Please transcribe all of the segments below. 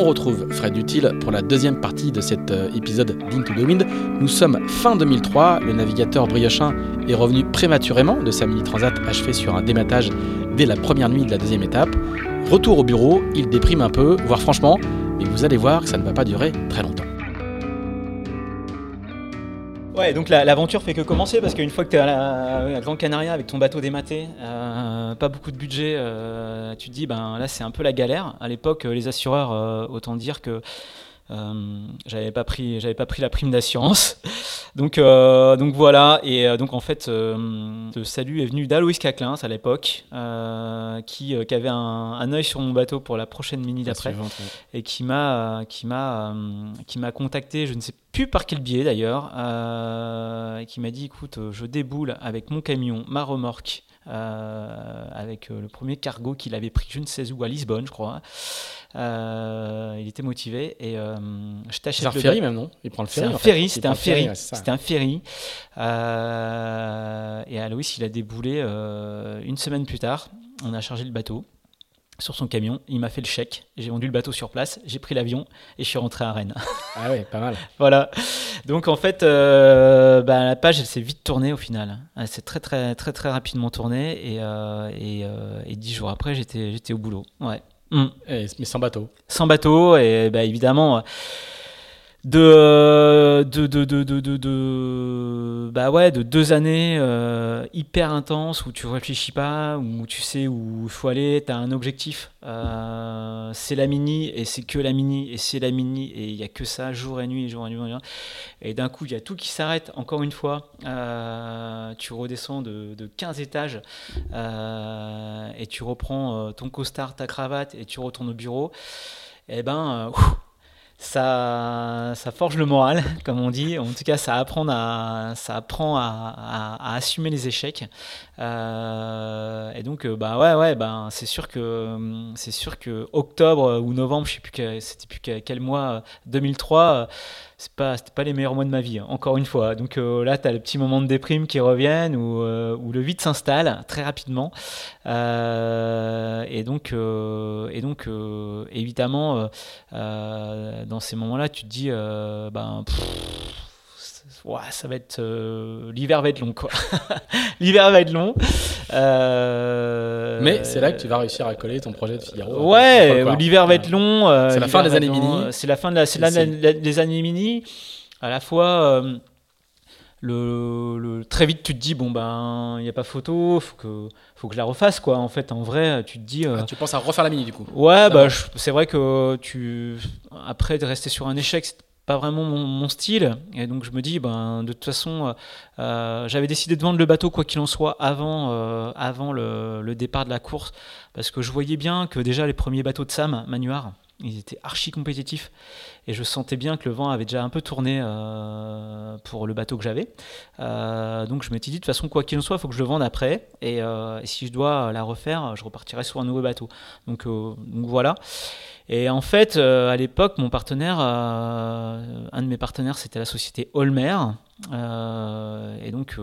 On retrouve Fred Dutil pour la deuxième partie de cet euh, épisode d'Into the Wind. Nous sommes fin 2003, le navigateur briochin est revenu prématurément de sa mini-transat achevée sur un dématage dès la première nuit de la deuxième étape. Retour au bureau, il déprime un peu, voire franchement, mais vous allez voir que ça ne va pas durer très longtemps. Ouais, donc l'aventure fait que commencer parce qu'une fois que tu es à, la, Grand Canaria avec ton bateau dématé, euh, pas beaucoup de budget, euh, tu te dis ben là c'est un peu la galère. À l'époque, les assureurs, euh, autant dire que euh, j'avais pas pris, j'avais pas pris la prime d'assurance. donc, euh, donc voilà. Et euh, donc en fait, ce salut est venu d'Aloïs Caclin à l'époque, qui, qui, avait un, un œil sur mon bateau pour la prochaine mini d'après, et qui m'a, qui m'a, qui m'a contacté. Je ne sais plus par quel biais d'ailleurs, et qui m'a dit, écoute, je déboule avec mon camion, ma remorque. Avec le premier cargo qu'il avait pris je ne sais où à Lisbonne je crois euh, il était motivé et euh, je t'achète. C'est un ferry même, non? Il prend le ferry. ferry, c'était un ferry. C'était un ferry. Euh, et Aloïs, il a déboulé une semaine plus tard. On a chargé le bateau sur son camion, il m'a fait le chèque, j'ai vendu le bateau sur place, j'ai pris l'avion et je suis rentré à Rennes. Ah ouais, pas mal. voilà. Donc en fait, bah, la page, elle s'est vite tournée au final. Elle s'est très très très très rapidement tournée et, et, et dix jours après, j'étais j'étais au boulot. Ouais. Mm. mais sans bateau. Sans bateau, et bah, évidemment, de, de, de, de, de, bah ouais, de deux années euh, hyper intenses où tu réfléchis pas, où tu sais où il faut aller, tu as un objectif. Euh, c'est la mini et c'est que la mini et c'est la mini et il n'y a que ça jour et nuit, jour et nuit. Et d'un coup, il y a tout qui s'arrête encore une fois. Euh, tu redescends de, de 15 étages et tu reprends ton costard, ta cravate et tu retournes au bureau. Et eh ben, ça, ça forge le moral, comme on dit. En tout cas, ça apprend à, ça apprend à, à, assumer les échecs. Euh, et donc, euh, bah ouais, ouais, bah, c'est sûr que c'est sûr que octobre ou novembre, je sais plus c'était plus quel mois, 2003 c'est pas c'était pas les meilleurs mois de ma vie hein, encore une fois. Donc euh, là tu as le petit moment de déprime qui reviennent où, euh, où le vide s'installe très rapidement. Euh, et donc et donc évidemment dans ces moments là tu te dis ben ouais, ça va être l'hiver va être long quoi. L'hiver va être long. Mais c'est là que tu vas réussir à coller ton projet de Figaro. Ouais l'hiver va être long c'est la fin des années mini. c'est la fin de la, des années mini. À la fois, euh, le, très vite tu te dis bon ben il n'y a pas photo, faut que faut que je la refasse quoi. En fait, en vrai, tu te dis. Euh, ah, tu penses à refaire la mini du coup. Ouais, bah c'est vrai que tu après de rester sur un échec, c'est pas vraiment mon, style. Et donc je me dis ben de toute façon euh, j'avais décidé de vendre le bateau quoi qu'il en soit avant avant le, le, départ de la course parce que je voyais bien que déjà les premiers bateaux de Sam Manuard Ils étaient archi compétitifs. Et je sentais bien que le vent avait déjà un peu tourné pour le bateau que j'avais. donc je m'étais dit, de toute façon, quoi qu'il en soit, il faut que je le vende après. Et, si je dois la refaire, je repartirai sur un nouveau bateau. Donc, donc voilà. Et en fait, à l'époque, mon partenaire, un de mes partenaires, c'était la société Holmer. et donc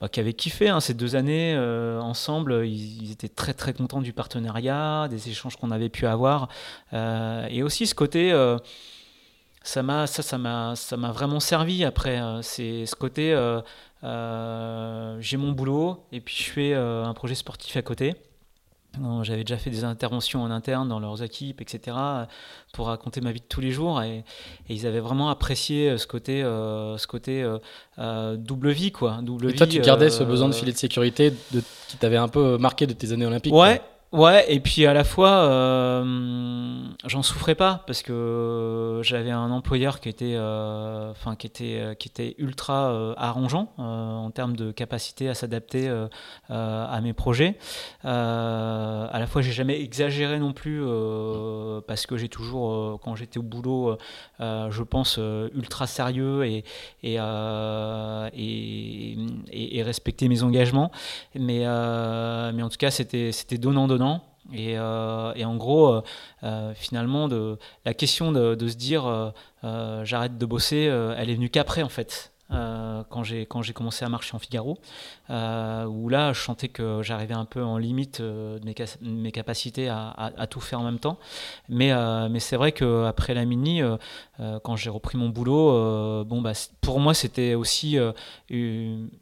bah, qui avaient kiffé hein, ces deux années euh, ensemble. Ils, étaient très très contents du partenariat, des échanges qu'on avait pu avoir. Euh, et aussi ce côté, euh, ça m'a ça, ça m'a ça m'a vraiment servi après. c'est ce côté, j'ai mon boulot et puis je fais un projet sportif à côté. J'avais déjà fait des interventions en interne dans leurs équipes, etc., pour raconter ma vie de tous les jours. Et, ils avaient vraiment apprécié euh, ce côté, euh, ce côté euh, double vie. Quoi. Double et toi, tu gardais ce besoin de filet de sécurité de, qui t'avait un peu marqué de tes années olympiques Ouais, Ouais, et puis à la fois, euh, j'en souffrais pas parce que j'avais un employeur qui était, euh, qui était, euh, qui était ultra arrangeant en termes de capacité à s'adapter à mes projets. à la fois, j'ai jamais exagéré non plus parce que j'ai toujours, quand j'étais au boulot, je pense ultra sérieux et et, et, et, respecter mes engagements. Mais mais en tout cas, c'était c'était donnant donnant et, euh, et, en gros, euh, euh, finalement, de, la question de, de se dire j'arrête de bosser, elle est venue qu'après en fait. Quand j'ai quand j'ai commencé à marcher en Figaro, où là je sentais que j'arrivais un peu en limite de mes, mes capacités à, à, à, tout faire en même temps. Mais mais c'est vrai qu'après la mini, quand j'ai repris mon boulot, bon bah pour moi c'était aussi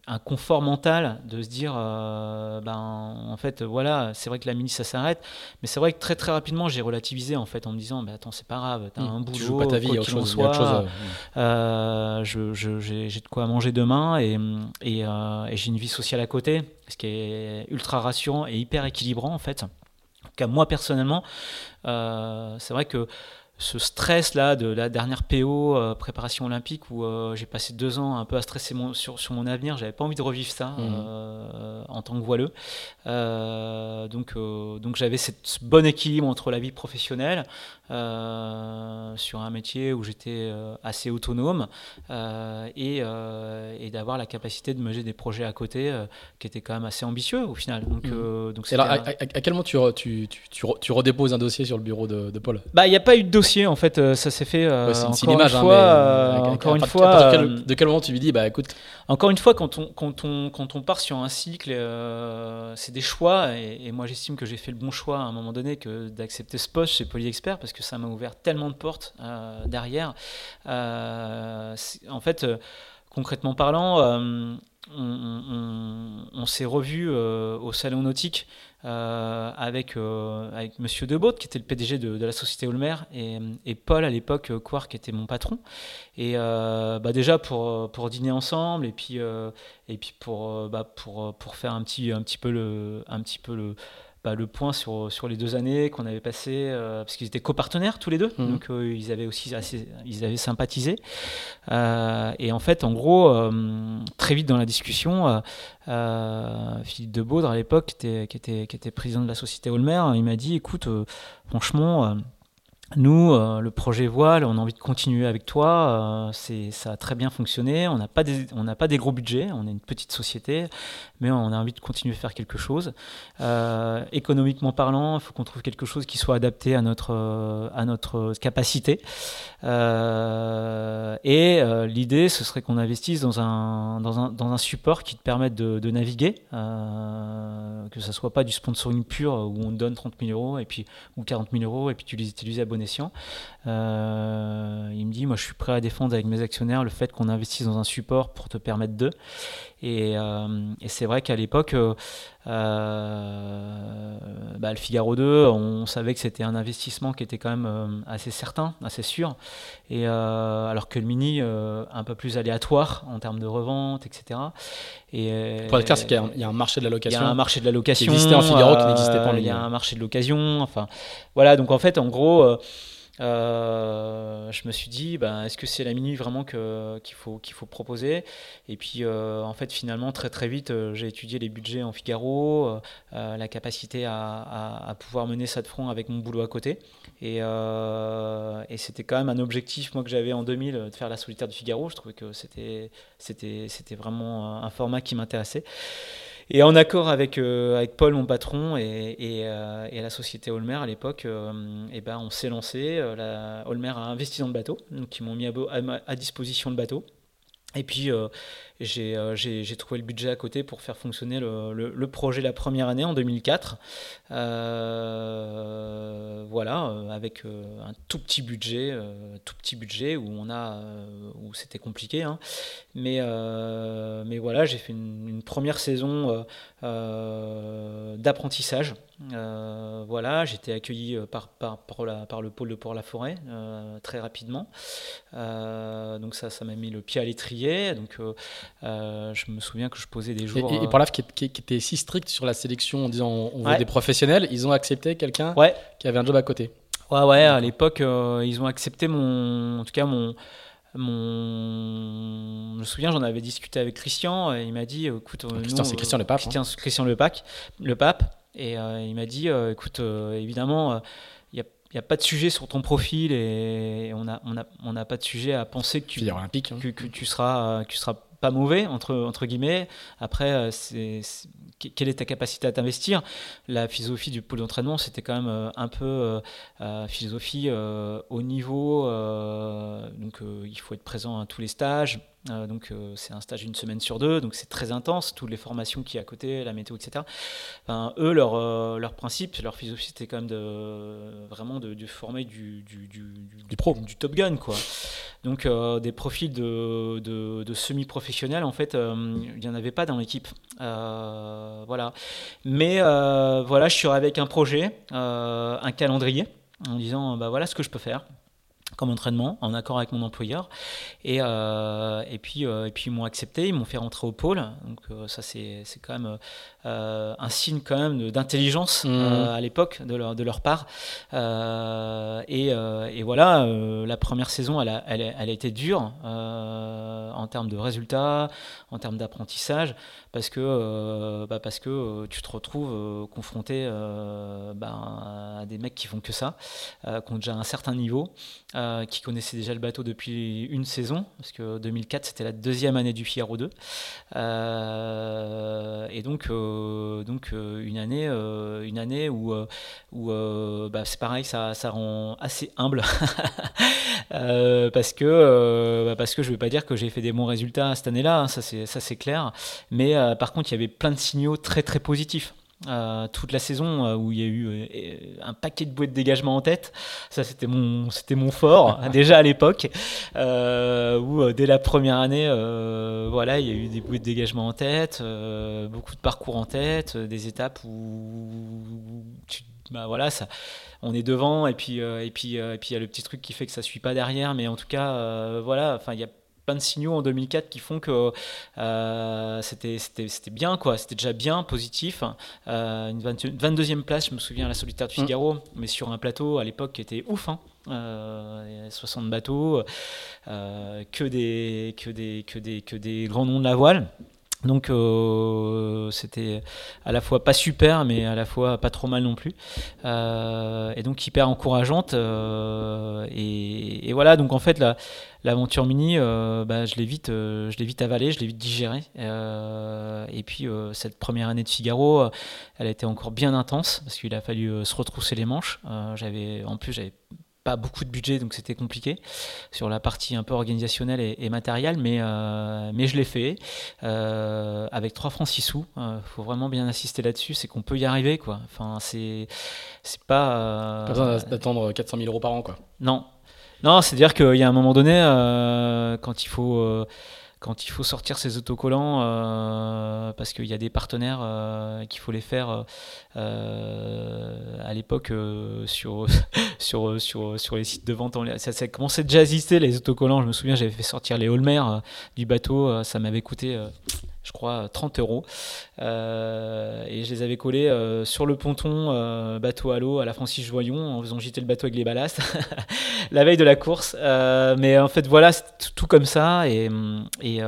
un confort mental de se dire, euh, ben, en fait, voilà, c'est vrai que la mini ça s'arrête, mais c'est vrai que très très rapidement j'ai relativisé en fait en me disant, ben, attends, c'est pas grave, t'as mmh, un boulot, tu joues pas ta vie, il y a autre chose. Soit, euh, je, j'ai de quoi manger demain et, et, euh, et j'ai une vie sociale à côté, ce qui est ultra rassurant et hyper équilibrant en fait. En tout cas, moi personnellement, c'est vrai que ce stress là de la dernière PO euh, préparation olympique où euh, j'ai passé deux ans un peu à stresser mon, sur, sur mon avenir j'avais pas envie de revivre ça mmh. euh, en tant que voileux donc donc j'avais ce bon équilibre entre la vie professionnelle sur un métier où j'étais assez autonome et, et d'avoir la capacité de mener des projets à côté qui étaient quand même assez ambitieux au final donc, mmh. donc alors, à, quel moment tu, tu, tu, tu, redéposes un dossier sur le bureau de, de Paul? Bah il n'y a pas eu de dossier en fait, euh, ça s'est fait euh, encore une fois. Euh, encore une fois. De quel, moment tu lui dis, bah écoute? Encore une fois, quand on, quand on, quand on part sur un cycle, c'est des choix. Et, moi, j'estime que j'ai fait le bon choix à un moment donné que d'accepter ce poste chez Polyexpert parce que ça m'a ouvert tellement de portes derrière. en fait, concrètement parlant, on, s'est revu au salon nautique euh, avec, euh, avec Monsieur Debaut, qui était le PDG de, la société Olmer, et, Paul, à l'époque, euh, Quark, qui était mon patron. Et bah déjà pour, pour dîner ensemble, et puis, et puis pour, bah pour, pour faire un petit, un petit peu le. Un petit peu le bah, le point sur, sur les deux années qu'on avait passées, parce qu'ils étaient copartenaires tous les deux, mmh. donc ils avaient aussi assez, ils avaient sympathisé. et en fait, en gros, très vite dans la discussion, euh, Philippe de Baudre à l'époque, qui était, qui, était, qui était président de la société Olmer, il m'a dit écoute, euh, franchement, euh, nous, euh, le projet Voile, on a envie de continuer avec toi. Euh, ça a très bien fonctionné. On n'a pas, des, pas des gros budgets. On est une petite société, mais on a envie de continuer à faire quelque chose. Euh, économiquement parlant, il faut qu'on trouve quelque chose qui soit adapté à notre, à notre capacité. et l'idée, ce serait qu'on investisse dans un, dans un, dans un support qui te permette de, naviguer, que ça soit pas du sponsoring pur où on donne 30 000 euros et puis, ou 40 000 euros et puis tu les utilises à bon Euh, il me dit, moi je suis prêt à défendre avec mes actionnaires le fait qu'on investisse dans un support pour te permettre de. Et, euh, c'est vrai qu'à l'époque, euh, bah, le Figaro 2, on savait que c'était un investissement qui était quand même assez certain, assez sûr. Et alors que le Mini, un peu plus aléatoire en termes de revente, etc. Et, pour être clair, c'est qu'il y, a un marché de la location. Il y a un marché de la location. Qui existait en Figaro, qui n'existait pas en Il y a un marché de l'occasion. Enfin, voilà, donc en fait, en gros je me suis dit, ben, est-ce que c'est la minuit vraiment qu'il faut, qu'il faut proposer? Et puis, en fait, finalement, très très vite, j'ai étudié les budgets en Figaro, la capacité à, pouvoir mener ça de front avec mon boulot à côté. Et, et c'était quand même un objectif, moi, que j'avais en 2000, de faire la solitaire du Figaro. Je trouvais que c'était vraiment un format qui m'intéressait. Et en accord avec, euh, avec Paul, mon patron, et, et, euh, et la société Holmer à l'époque, euh, et ben on s'est lancé. La, Holmer a investi dans le bateau, donc ils m'ont mis à, disposition le bateau. Et puis j'ai trouvé le budget à côté pour faire fonctionner le, le, projet la première année en 2004. Euh, voilà, euh, avec un tout petit budget, tout petit budget où on a où c'était compliqué, hein. mais mais voilà, j'ai fait une, première saison d'apprentissage. voilà, j'étais accueilli par, par, par, le pôle de Port-la-Forêt très rapidement. donc ça, ça m'a mis le pied à l'étrier. Donc euh, je me souviens que je posais des jours. Et, et, et qui, qui, était si strict sur la sélection en disant on veut des professionnels, ils ont accepté quelqu'un qui avait un job à côté. Ouais, ouais, à l'époque, euh, ils ont accepté mon. En tout cas, mon. Mon... Je me souviens, j'en avais discuté avec Christian, et il m'a dit écoute. Christian, c'est Christian le Pape. Christian, hein. Christian le, Pape, le Pape. Et euh, il m'a dit écoute, évidemment il n'y a pas de sujet sur ton profil et on n'a on a, on a pas de sujet à penser que tu, olympique, hein. que, que, tu seras, que tu seras pas mauvais, entre, entre guillemets. Après, euh, c'est, quelle est ta capacité à t'investir? La philosophie du pôle d'entraînement, c'était quand même euh, un peu euh, philosophie au niveau. donc, il faut être présent à tous les stages. donc, c'est un stage une semaine sur deux. Donc, c'est très intense. Toutes les formations qui y à côté, la météo, etc. eux, leur, leur principe, leur philosophie, c'était quand même de, vraiment de, former du, du, du, du, pro. du Top Gun, quoi. Donc, des profils de, de, de semi-professionnels en fait, euh, il n'y en avait pas dans l'équipe. Euh, voilà. Mais euh, voilà, je suis avec un projet, un calendrier, en disant bah voilà ce que je peux faire comme entraînement, en accord avec mon employeur. Et, et puis, et puis ils m'ont accepté, ils m'ont fait rentrer au pôle. Donc ça, c'est quand même euh, un signe quand même d'intelligence mmh. euh, à l'époque de leur, de leur part. Euh, et, et, voilà, la première saison, elle a, elle, elle a été dure en termes de résultats, en termes d'apprentissage, parce que, bah parce que tu te retrouves confronté bah, à des mecs qui font que ça, qui ont déjà un certain niveau, qui connaissaient déjà le bateau depuis une saison, parce que 2004 c'était la deuxième année du Figaro 2. et donc, donc euh, une année, euh, une année où, bah, c'est pareil, ça, rend assez humble parce que bah, parce que je veux pas dire que j'ai fait des bons résultats cette année-là, hein, ça c'est clair, mais par contre il y avait plein de signaux très très positifs. Euh, toute la saison euh, où il y a eu euh, un paquet de bouées de dégagement en tête. Ça, c'était mon, c'était mon fort déjà à l'époque. où dès la première année, voilà, il y a eu des bouées de dégagement en tête, beaucoup de parcours en tête, des étapes où bah voilà, ça, on est devant et puis et puis et puis il y a le petit truc qui fait que ça suit pas derrière, mais en tout cas, voilà, enfin il y a plein de signaux en 2004 qui font que euh, c'était bien, quoi. C'était déjà bien, positif. Euh, une 22e place, je me souviens, à la solitaire du mm. Figaro, mais sur un plateau à l'époque qui était ouf. Hein. 60 euh, bateaux, que, des, que, des, que, des, que des grands noms de la voile. Donc euh, c'était à la fois pas super, mais à la fois pas trop mal non plus. Euh, et donc hyper encourageante. Euh, et, voilà, donc en fait l'aventure mini, bah, je l'ai vite, je vite avalée, je l'ai vite digérée. et puis cette première année de Figaro, elle a été encore bien intense parce qu'il a fallu se retrousser les manches. j'avais, en plus j'avais beaucoup de budget, donc c'était compliqué sur la partie un peu organisationnelle et, matérielle, mais, euh, mais je l'ai fait euh, avec 3 francs 6 sous. Il euh, faut vraiment bien insister là-dessus, c'est qu'on peut y arriver. Quoi. Enfin, c'est, c'est pas. pas besoin d'attendre 400 000 euros par an. Quoi. Non. Non, c'est-à-dire qu'il y a un moment donné, quand il faut quand il faut sortir ses autocollants euh, parce qu'il y a des partenaires euh, qu'il faut les faire euh, à l'époque sur, les sites de vente ça, ça commençait déjà à exister les autocollants. Je me souviens j'avais fait sortir les Holmer du bateau ça m'avait coûté je crois, 30 euros. et je les avais collés sur le ponton bateau à l'eau à la Francis Joyon en faisant jeter le bateau avec les ballasts la veille de la course. mais en fait, voilà, c'est tout comme ça. Et, et,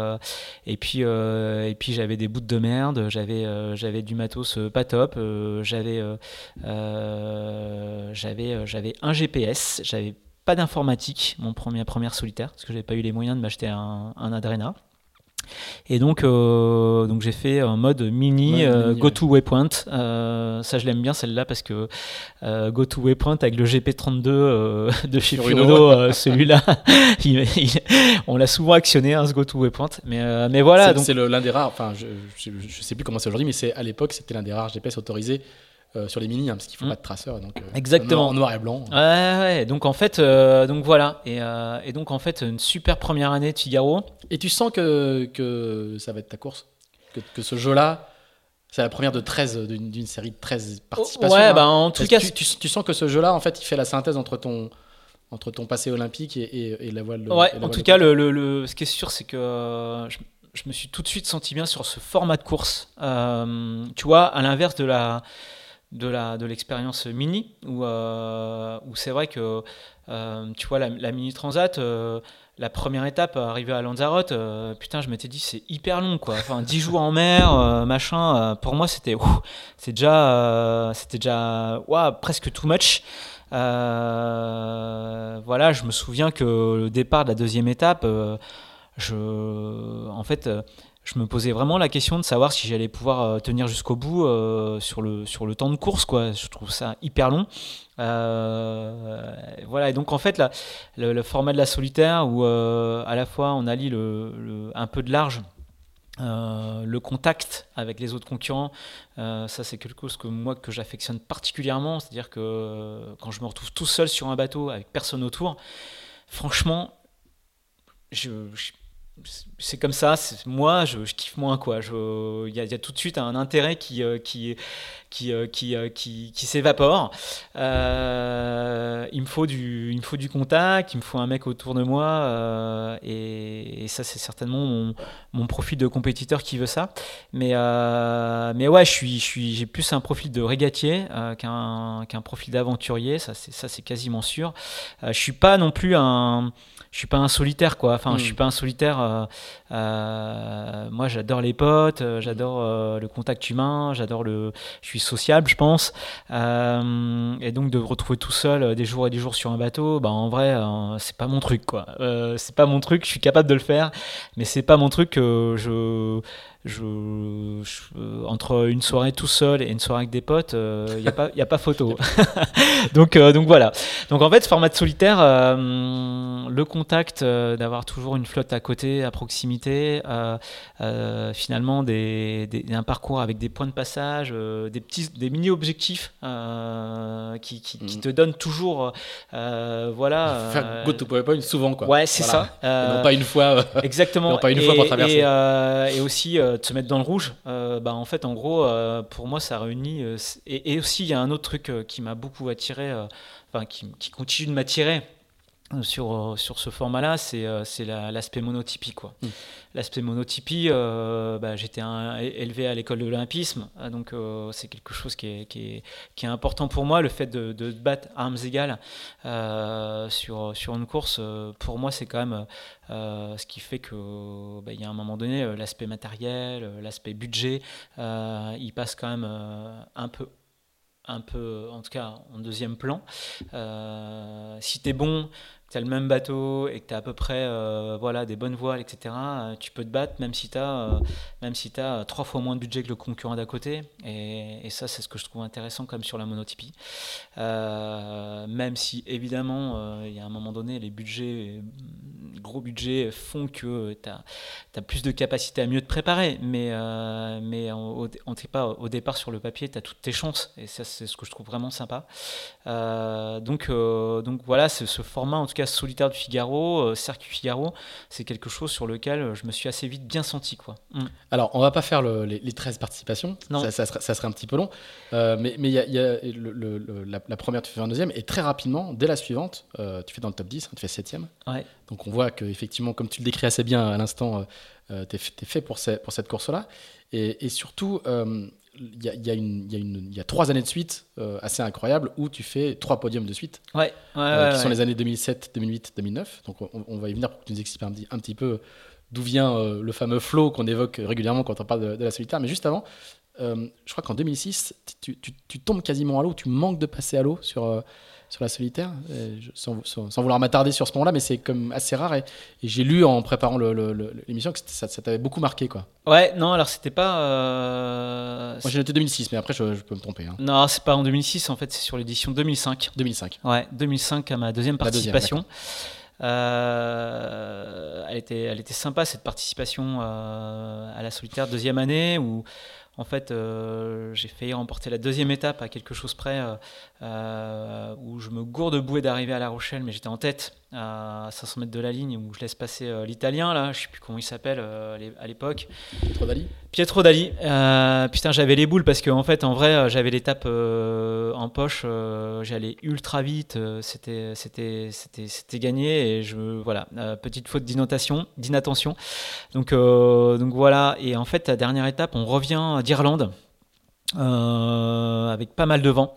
et puis, et puis j'avais des bouts de merde, j'avais j'avais du matos pas top, j'avais j'avais j'avais un GPS, j'avais pas d'informatique, mon premier première solitaire, parce que j'avais pas eu les moyens de m'acheter un, un Adrena. Et donc, euh, donc j'ai fait un mode mini, euh, go to waypoint. Euh, ça, je l'aime bien celle-là parce que go to waypoint avec le GP32 de chez Furuno, celui-là, on l'a souvent actionné, hein, ce go to waypoint. Mais, mais voilà. C'est l'un des rares. Enfin, je, je, sais plus comment c'est aujourd'hui, mais c'est à l'époque, c'était l'un des rares GPS autorisés euh, sur les mini, hein, parce qu'il faut mm. pas de traceur. Donc, euh, Exactement. En noir et blanc. Ouais, ouais. Donc en fait, euh, donc voilà. Et, et, donc en fait, une super première année de Figaro. Et tu sens que, que ça va être ta course? Que, que ce jeu-là, c'est la première de 13 d'une série de 13 participations. Ouais, hein. bah en tout cas, tu, tu, sens que ce jeu-là, en fait, il fait la synthèse entre ton entre ton passé olympique et, et, la voile. De, ouais, en tout cas, le, le, ce qui est sûr, c'est que je, je, me suis tout de suite senti bien sur ce format de course. tu vois, à l'inverse de la de la de l'expérience mini où, euh, où c'est vrai que euh, tu vois la, mini transat euh, la première étape arrivée à Lanzarote putain je m'étais dit c'est hyper long quoi. Enfin 10 jours en mer machin pour moi c'était c'est déjà c'était déjà presque too much. Voilà je me souviens que le départ de la deuxième étape je en fait je me posais vraiment la question de savoir si j'allais pouvoir euh, tenir jusqu'au bout euh, sur, le, sur le temps de course. Quoi. Je trouve ça hyper long. Euh, voilà, et donc en fait, le, format de la solitaire où à la fois on allie le, un peu de large. le contact avec les autres concurrents, ça c'est quelque chose que moi que j'affectionne particulièrement, c'est-à-dire que quand je me retrouve tout seul sur un bateau avec personne autour, franchement, je, je c'est comme ça. Moi, je, kiffe moins quoi. Il y, a tout de suite un intérêt qui euh, qui qui euh, euh, qui, qui, s'évapore. il me faut du il me faut du contact. Il me faut un mec autour de moi. Et, ça, c'est certainement mon, mon, profil de compétiteur qui veut ça. Mais mais ouais, je suis je suis j'ai plus un profil de régatier qu'un qu'un profil d'aventurier. Ça c'est ça c'est quasiment sûr. je suis pas non plus un je suis pas un solitaire quoi. Enfin, je suis hmm. pas un solitaire. Euh, euh, moi, j'adore les potes, euh, j'adore le contact humain, j'adore le. Je suis sociable, je pense. et donc de me retrouver tout seul des jours et des jours sur un bateau, bah en vrai, c'est pas mon truc quoi. c'est pas mon truc. Je suis capable de le faire, mais c'est pas mon truc. je je, euh, entre une soirée tout seul et une soirée avec des potes, il euh, n'y a, pas, a pas photo. donc, euh, donc voilà. Donc en fait, ce format de solitaire, le contact, d'avoir toujours une flotte à côté, à proximité, finalement des, un parcours avec des points de passage, des petits, des mini-objectifs qui, qui, mm. te donnent toujours, voilà. Faire go to point souvent quoi. Ouais, c'est ça. non pas une fois. exactement. Non pas une fois pour traverser. Et, et aussi de se mettre dans le rouge, euh, bah, en fait, en gros, euh, pour moi, ça réunit. Euh, et, aussi, il y a un autre truc qui m'a beaucoup attiré, enfin, qui, continue de m'attirer sur, sur ce format-là, c'est l'aspect monotypie. Quoi. Mm. L'aspect monotypie, bah, j'étais élevé à l'école de l'olympisme, donc c'est quelque chose qui est, qui, est, qui est, important pour moi. Le fait de, de battre armes égales sur, sur une course, pour moi, c'est quand même euh, ce qui fait que bah, y a un moment donné euh, l'aspect matériel, euh, l'aspect budget, il passe quand même un peu un peu, en tout cas en deuxième plan. si tu es bon, tu as le même bateau et que tu as à peu près euh, voilà, des bonnes voiles, etc., euh, tu peux te battre même si tu as, euh, même si trois fois moins de budget que le concurrent d'à côté. Et, ça, c'est ce que je trouve intéressant comme sur la monotypie. même si, évidemment, il y a un moment donné, les budgets, gros budgets, font que tu as, plus de capacité à mieux te préparer. Mais, mais on, pas, au départ, sur le papier, tu as toutes tes chances. Et ça, c'est ce que je trouve vraiment sympa. donc, donc voilà, ce format, en tout cas, solitaire du Figaro, euh, Circuit Figaro, c'est quelque chose sur lequel euh, je me suis assez vite bien senti. Quoi. Mm. Alors, on va pas faire les, 13 participations, Ça, ça, serait, un petit peu long, euh, mais il y a, y a la, première, tu fais un deuxième, et très rapidement, dès la suivante, tu fais dans le top 10, hein, tu fais septième. Ouais. Donc on voit que effectivement, comme tu le décris assez bien à l'instant, tu es, fait pour, pour cette course-là. Et, surtout, il y, a, y, a y, y, a trois années de suite assez incroyables où tu fais trois podiums de suite, ouais, qui sont les années 2007, 2008, 2009. Donc on, va y venir pour que tu nous expliques un, un petit peu d'où vient le fameux flow qu'on évoque régulièrement quand on parle de, de, la solitaire. Mais juste avant, euh, je crois qu'en 2006, tu, tombes quasiment à l'eau, tu manques de passer à l'eau sur, euh, sur la solitaire, sans, vouloir m'attarder sur ce point-là, mais c'est comme assez rare. Et, j'ai lu en préparant l'émission que ça, t'avait beaucoup marqué. Quoi. Ouais, non, alors c'était pas. Euh, Moi j'ai noté 2006, mais après je, peux me tromper. Hein. Non, c'est pas en 2006, en fait, c'est sur l'édition 2005. 2005. Ouais, 2005 à ma deuxième participation. elle, était, elle était sympa cette participation à la solitaire deuxième année où en fait, euh, j'ai failli remporter la deuxième étape à quelque chose près euh, euh, où je me gourde bouée d'arriver à La Rochelle, mais j'étais en tête à 500 mètres de la ligne où je laisse passer euh, l'Italien, là, je sais plus comment il s'appelle euh, à l'époque. Pietro Dali Pietro Dali. Euh, putain, j'avais les boules parce qu'en en fait, en vrai, j'avais l'étape en poche, j'allais ultra vite, c'était, c'était, c'était, c'était gagné et je, voilà, petite faute d'inattention, d'inattention. Donc, donc voilà, et en fait, la dernière étape, on revient d'Irlande. avec pas mal de vent.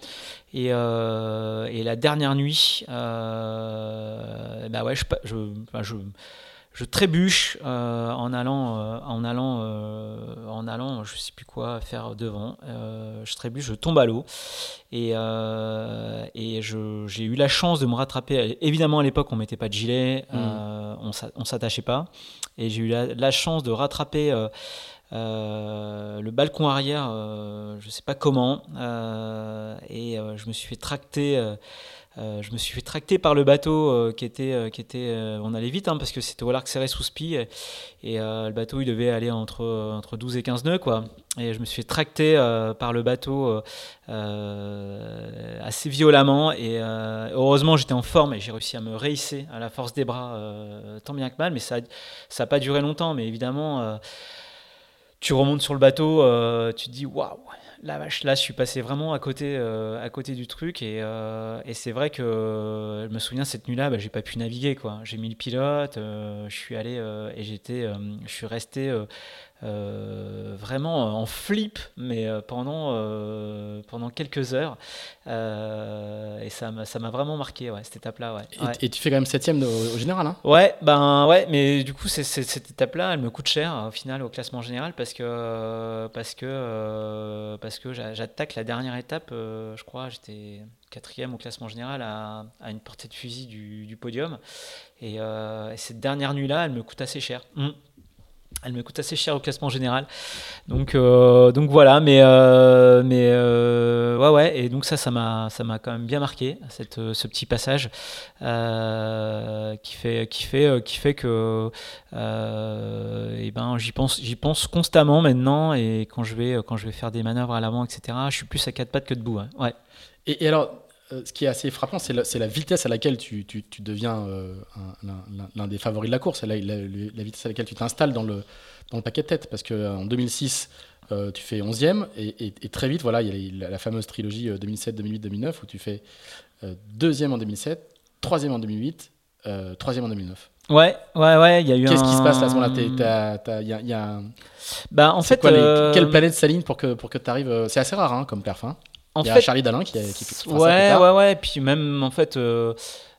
Et, euh, et, la dernière nuit, euh, bah ouais, je, je, je, je trébuche euh, en allant, euh, en allant, en allant, je sais plus quoi faire devant. je trébuche, je tombe à l'eau et, et j'ai eu la chance de me rattraper. Évidemment, à l'époque, on mettait pas de gilet, mmh. on s'attachait pas, et j'ai eu la, la, chance de rattraper. Euh, le balcon arrière, euh, je ne sais pas comment, euh, et je me suis fait tracter. je me suis fait tracter par le bateau qui était, qui était on allait vite hein, parce que c'était au large serré sous spi et, le bateau il devait aller entre, entre 12 et 15 nœuds quoi et je me suis fait tracter par le bateau assez violemment et heureusement j'étais en forme et j'ai réussi à me réhisser à la force des bras tant bien que mal mais ça n'a pas duré longtemps mais évidemment tu remontes sur le bateau, euh, tu te dis waouh, la vache, là je suis passé vraiment à côté, euh, du truc et, euh, et c'est vrai que je me souviens cette nuit-là, bah, j'ai pas pu naviguer quoi. J'ai mis le pilote, je suis allé et j'étais, je suis resté euh, vraiment en flip, mais euh, pendant, euh, pendant quelques heures. et ça m'a vraiment marqué, ouais, cette étape-là. Ouais. Et, tu fais quand même septième au, général hein? Ouais, ben ouais, mais du coup, cette étape-là, elle me coûte cher au final au classement général parce que, parce que, parce que j'attaque la dernière étape, je crois, j'étais quatrième au classement général à, à, une portée de fusil du, podium. Et, cette dernière nuit-là, elle me coûte assez cher. Mmh. Elle me coûte assez cher au classement général. Donc, euh, donc voilà, mais, euh, mais euh, ouais, ouais. Et donc ça, ça m'a, quand même bien marqué, cette, ce petit passage qui, fait, qui, fait, qui fait que et ben, j'y pense, pense constamment maintenant. Et quand je vais, quand je vais faire des manœuvres à l'avant, etc., je suis plus à quatre pattes que debout. Hein. Ouais. Et, alors, ce qui est assez frappant, c'est la, vitesse à laquelle tu, deviens euh, l'un des favoris de la course, la, la, vitesse à laquelle tu t'installes dans le, dans le paquet de tête. Parce qu'en 2006, euh, tu fais 11e, et, très vite, voilà, il y a la, fameuse trilogie 2007, 2008, 2009, où tu fais deuxième en 2007, troisième en 2008, troisième en 2009. Ouais, ouais, ouais, il y a eu Qu'est-ce qui se passe à ce moment-là? Il y a, Bah, en fait, quoi, quelle planète s'aligne pour que, pour que tu arrives C'est assez rare hein, comme perf. Hein en Il y a Charlie Dalin qui, qui, ouais, ouais, ouais. Puis même, en fait, euh,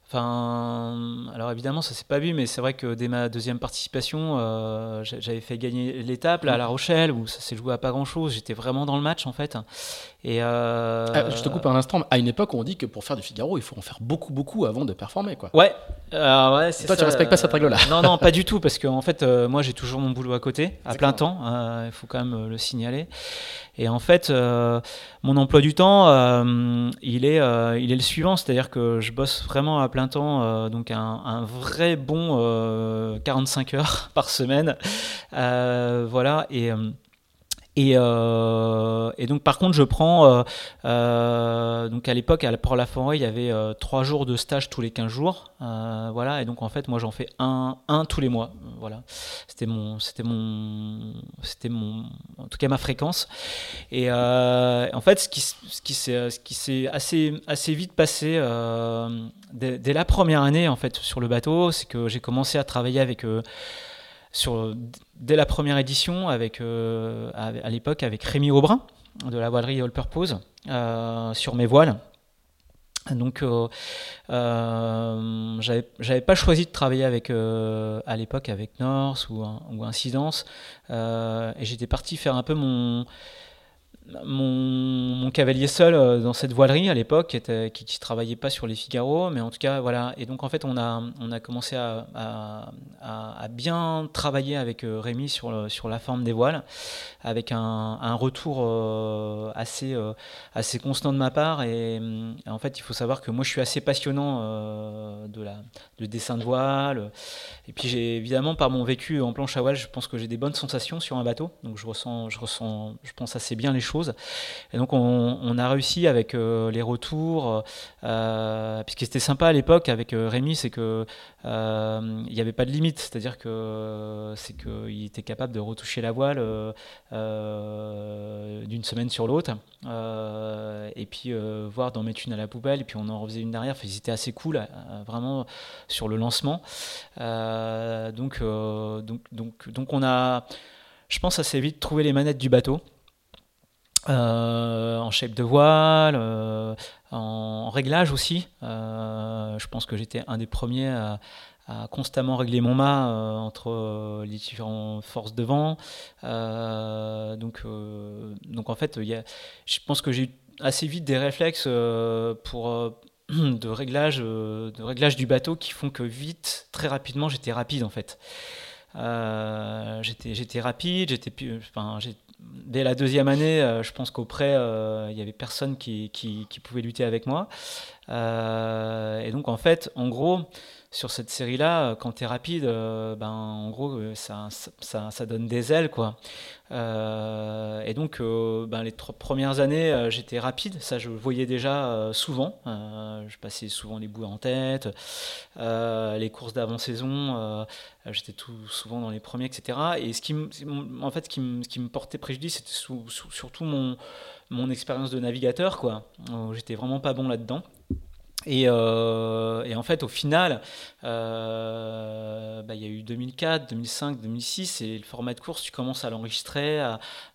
Enfin, alors évidemment, ça s'est pas vu, mais c'est vrai que dès ma deuxième participation, euh, j'avais fait gagner l'étape à La Rochelle, où ça s'est joué à pas grand chose. J'étais vraiment dans le match en fait. Et euh, ah, je te coupe un instant. À une époque, on dit que pour faire du Figaro, il faut en faire beaucoup, beaucoup avant de performer, quoi. Ouais. ouais c'est Toi, tu respectes pas cette règle-là. Non, non, pas du tout, parce que en fait, euh, moi, j'ai toujours mon boulot à côté, à plein temps. Il faut quand même le signaler. Et en fait, mon emploi du temps, il est, il est le suivant, c'est-à-dire que je bosse vraiment à plein temps, euh, donc un, vrai bon 45 euh, heures par semaine. Euh, voilà, et et, euh, et, donc par contre je prends euh, euh, donc à l'époque pour la forêt il y avait trois jours de stage tous les 15 jours. Voilà. Et donc en fait moi j'en fais un, un tous les mois. Voilà. C'était mon c'était mon c'était mon en tout cas ma fréquence. Et en fait ce qui ce qui s'est assez assez vite passé dès, dès, la première année en fait sur le bateau c'est que j'ai commencé à travailler avec sur, dès la première édition, avec, à, l'époque, avec Rémi Aubrin de la voilerie All Purpose, sur mes voiles. Donc, euh, euh, j'avais pas choisi de travailler avec, à l'époque avec Norse ou, ou Incidence, et j'étais parti faire un peu mon, mon, cavalier seul euh, dans cette voilerie à l'époque, qui, ne travaillait pas sur les Figaro, mais en tout cas voilà. Et donc en fait on a on a commencé à, bien travailler avec euh, Rémi sur sur la forme des voiles, avec un, retour euh, assez assez constant de ma part. Et, en fait il faut savoir que moi je suis assez passionnant de la de dessin de voile. Et puis évidemment par mon vécu en planche à voile, je pense que j'ai des bonnes sensations sur un bateau, donc je ressens je ressens je pense assez bien les choses et donc on, a réussi avec euh, les retours, euh, puisque c'était sympa à l'époque avec euh, Rémi, c'est que il n'y avait pas de limite, c'est-à-dire que c'est qu'il était capable de retoucher la voile d'une semaine sur l'autre, et puis voir d'en mettre une à la poubelle, et puis on en refaisait une derrière. Enfin, c'était assez cool, vraiment sur le lancement. donc, donc, donc, donc on a, je pense assez vite trouvé les manettes du bateau. Euh, en shape de voile, euh, en, réglage aussi. Euh, je pense que j'étais un des premiers à, constamment régler mon mât entre les différentes forces de vent. donc, donc en fait, je pense que j'ai eu assez vite des réflexes pour de réglage, de du bateau qui font que vite, très rapidement, j'étais rapide en fait. j'étais, j'étais rapide, j'étais, enfin, dès la deuxième année, euh, je pense qu'auprès, euh, il n'y avait personne qui, pouvait lutter avec moi. Euh, et donc, en fait, en gros, sur cette série-là, quand tu es rapide, ben, en gros, ça, ça, ça, donne des ailes, quoi. et donc, ben, les trois premières années, j'étais rapide. Ça, je le voyais déjà souvent. je passais souvent les bouts en tête. les courses d'avant-saison, j'étais tout souvent dans les premiers, etc. Et ce qui, en fait, qui, me, qui me portait préjudice, c'était surtout mon, mon expérience de navigateur, quoi. J'étais vraiment pas bon là-dedans. Et, euh, et, en fait, au final, euh, bah, il y a eu 2004, 2005, 2006, et le format de course, tu commences à l'enregistrer,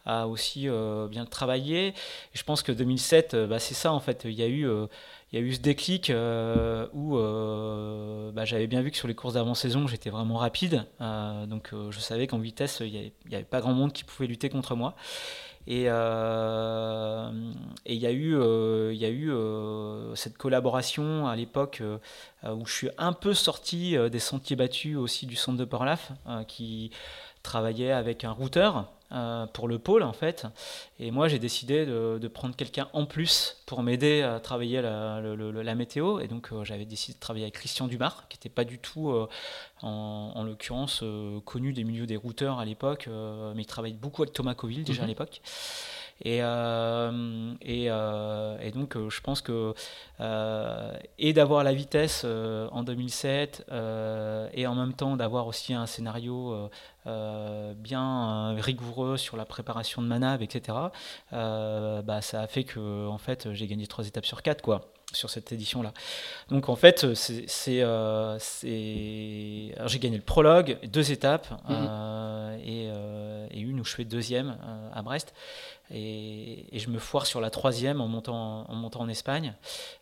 à, aussi euh, bien le travailler. Et je pense que 2007, bah, c'est ça, en fait. Il y a eu il y a eu ce déclic où bah, j'avais bien vu que sur les courses d'avant-saison, j'étais vraiment rapide. Donc je savais qu'en vitesse, il n'y avait, pas grand monde qui pouvait lutter contre moi. Et il y a eu, y a eu cette collaboration à l'époque où je suis un peu sorti des sentiers battus aussi du centre de Porlaf, qui travaillait avec un routeur. Euh, pour le pôle en fait. Et moi j'ai décidé de, prendre quelqu'un en plus pour m'aider à travailler la, météo. Et donc euh, j'avais décidé de travailler avec Christian Dumas, qui n'était pas du tout euh, en, l'occurrence connu des milieux des routeurs à l'époque, mais il travaillait beaucoup avec Thomas Coville déjà à mhm. l'époque. Et, et, et, donc, je pense que et d'avoir la vitesse en 2007 et en même temps d'avoir aussi un scénario euh, bien euh, rigoureux sur la préparation de manave, etc., euh, bah, ça a fait que en fait, j'ai gagné trois étapes sur quatre, quoi sur cette édition-là. Donc en fait, c'est, j'ai gagné le prologue, deux étapes, mhm. et, et, une où je fais deuxième à Brest et, je me foire sur la troisième en montant en, montant en Espagne.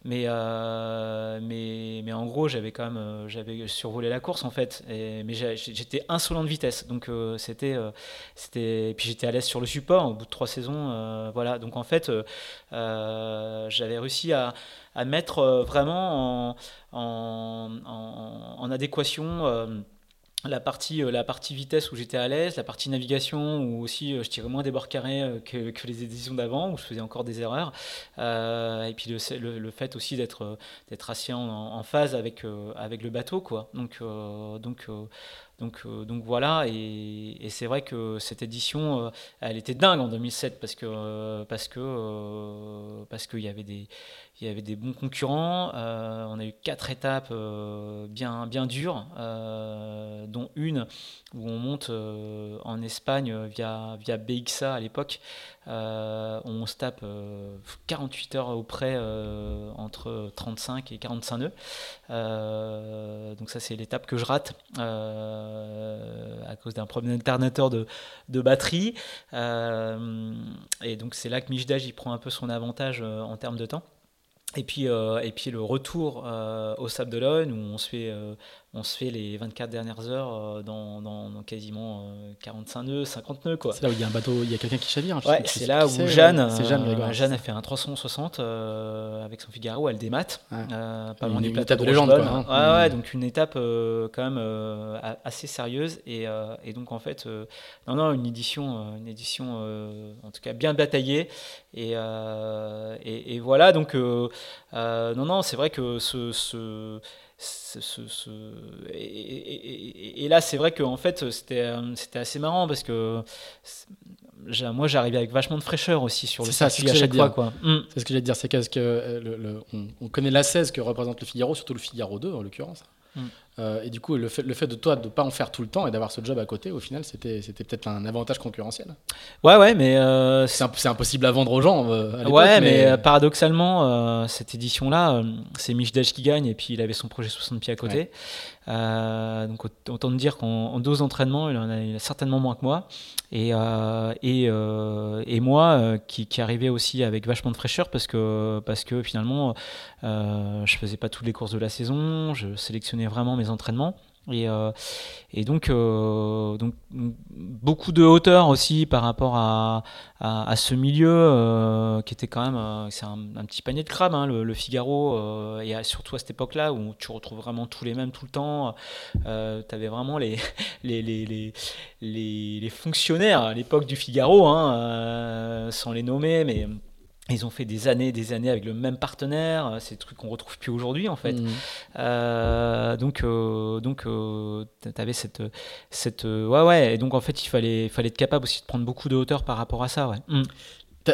Mais, euh, mais, mais, en gros, j'avais quand même euh, j'avais survolé la course en fait. Mais j'étais insolent de vitesse. Donc euh, c'était. c'était puis j'étais à l'aise sur le support au bout de trois saisons. voilà. Donc en fait, j'avais réussi à, à mettre vraiment en, en, en, en adéquation la partie, euh, la partie vitesse où j'étais à l'aise, la partie navigation où aussi euh, je tirais moins des bords carrés euh, que, les éditions d'avant, où je faisais encore des erreurs. et puis le, le, fait aussi d'être d'être assez en, en, phase avec, avec le bateau. Quoi. Donc, donc donc, euh, donc voilà, et, c'est vrai que cette édition, euh, elle était dingue en 2007 parce que euh, parce que qu'il y avait des il y avait des bons concurrents. on a eu quatre étapes bien bien dures, dont une où on monte en Espagne via via BXA à l'époque. On se tape 48 heures auprès entre 35 et 45 nœuds. donc ça c'est l'étape que je rate. à cause d'un problème d'alternateur de, batterie. et donc c'est là que Mijdaj il prend un peu son avantage en termes de temps. Et puis, et puis le retour au Sable d'Olonne où on se fait on se fait les 24 dernières heures euh, dans, dans, quasiment 45 euh, nœuds, 50 nœuds. C'est là où il y a un bateau, il y a quelqu'un qui chavire. Ouais, c'est là où Jeanne, Jeanne, Jeanne, a fait un 360 euh, avec son Figaro, elle démate, pas loin du plateau de, légende. Quoi, hein. ouais, ouais, donc une étape quand même assez sérieuse et, et, donc en fait, non, non, une édition, une édition en tout cas bien bataillée et, et, et voilà donc non, non, c'est vrai que ce, ce ce, Et, là, c'est vrai qu'en fait, c'était assez marrant parce que moi, j'arrivais avec vachement de fraîcheur aussi sur le ça, à chaque fois. Mm. C'est ce que j'allais dire, c'est que euh, le, on, on, connaît la 16 que représente le Figaro, surtout le Figaro 2 en l'occurrence. Mm. Euh, et du coup, le fait, le fait de toi de ne pas en faire tout le temps et d'avoir ce job à côté, au final, c'était, c'était peut-être un avantage concurrentiel. Ouais, ouais, mais. Euh, c'est, impossible à vendre aux gens. Euh, à ouais, mais, paradoxalement, cette édition-là, c'est Mich qui gagne et puis il avait son projet 60 pieds à côté. donc autant dire qu'en deux entraînements, il en a, certainement moins que moi. Et, et, et moi, qui, qui, arrivais aussi avec vachement de fraîcheur parce que, parce que finalement, je faisais pas toutes les courses de la saison, je sélectionnais vraiment mes entraînements. Et, euh, et donc, euh, donc, beaucoup de hauteur aussi par rapport à, à, ce milieu euh, qui était quand même c'est un, petit panier de crabes, hein, le, Figaro, et surtout à cette époque-là où tu retrouves vraiment tous les mêmes tout le temps. tu avais vraiment les, les, les, les, les fonctionnaires à l'époque du Figaro, hein, sans les nommer, mais ils ont fait des années, des années avec le même partenaire. Euh, c'est des trucs qu'on retrouve plus aujourd'hui en fait. Mmh. Euh, donc, euh, donc, tu avais cette, cette, ouais, ouais. Et donc en fait, il fallait, fallait être capable aussi de prendre beaucoup de hauteur par rapport à ça, ouais. Mmh.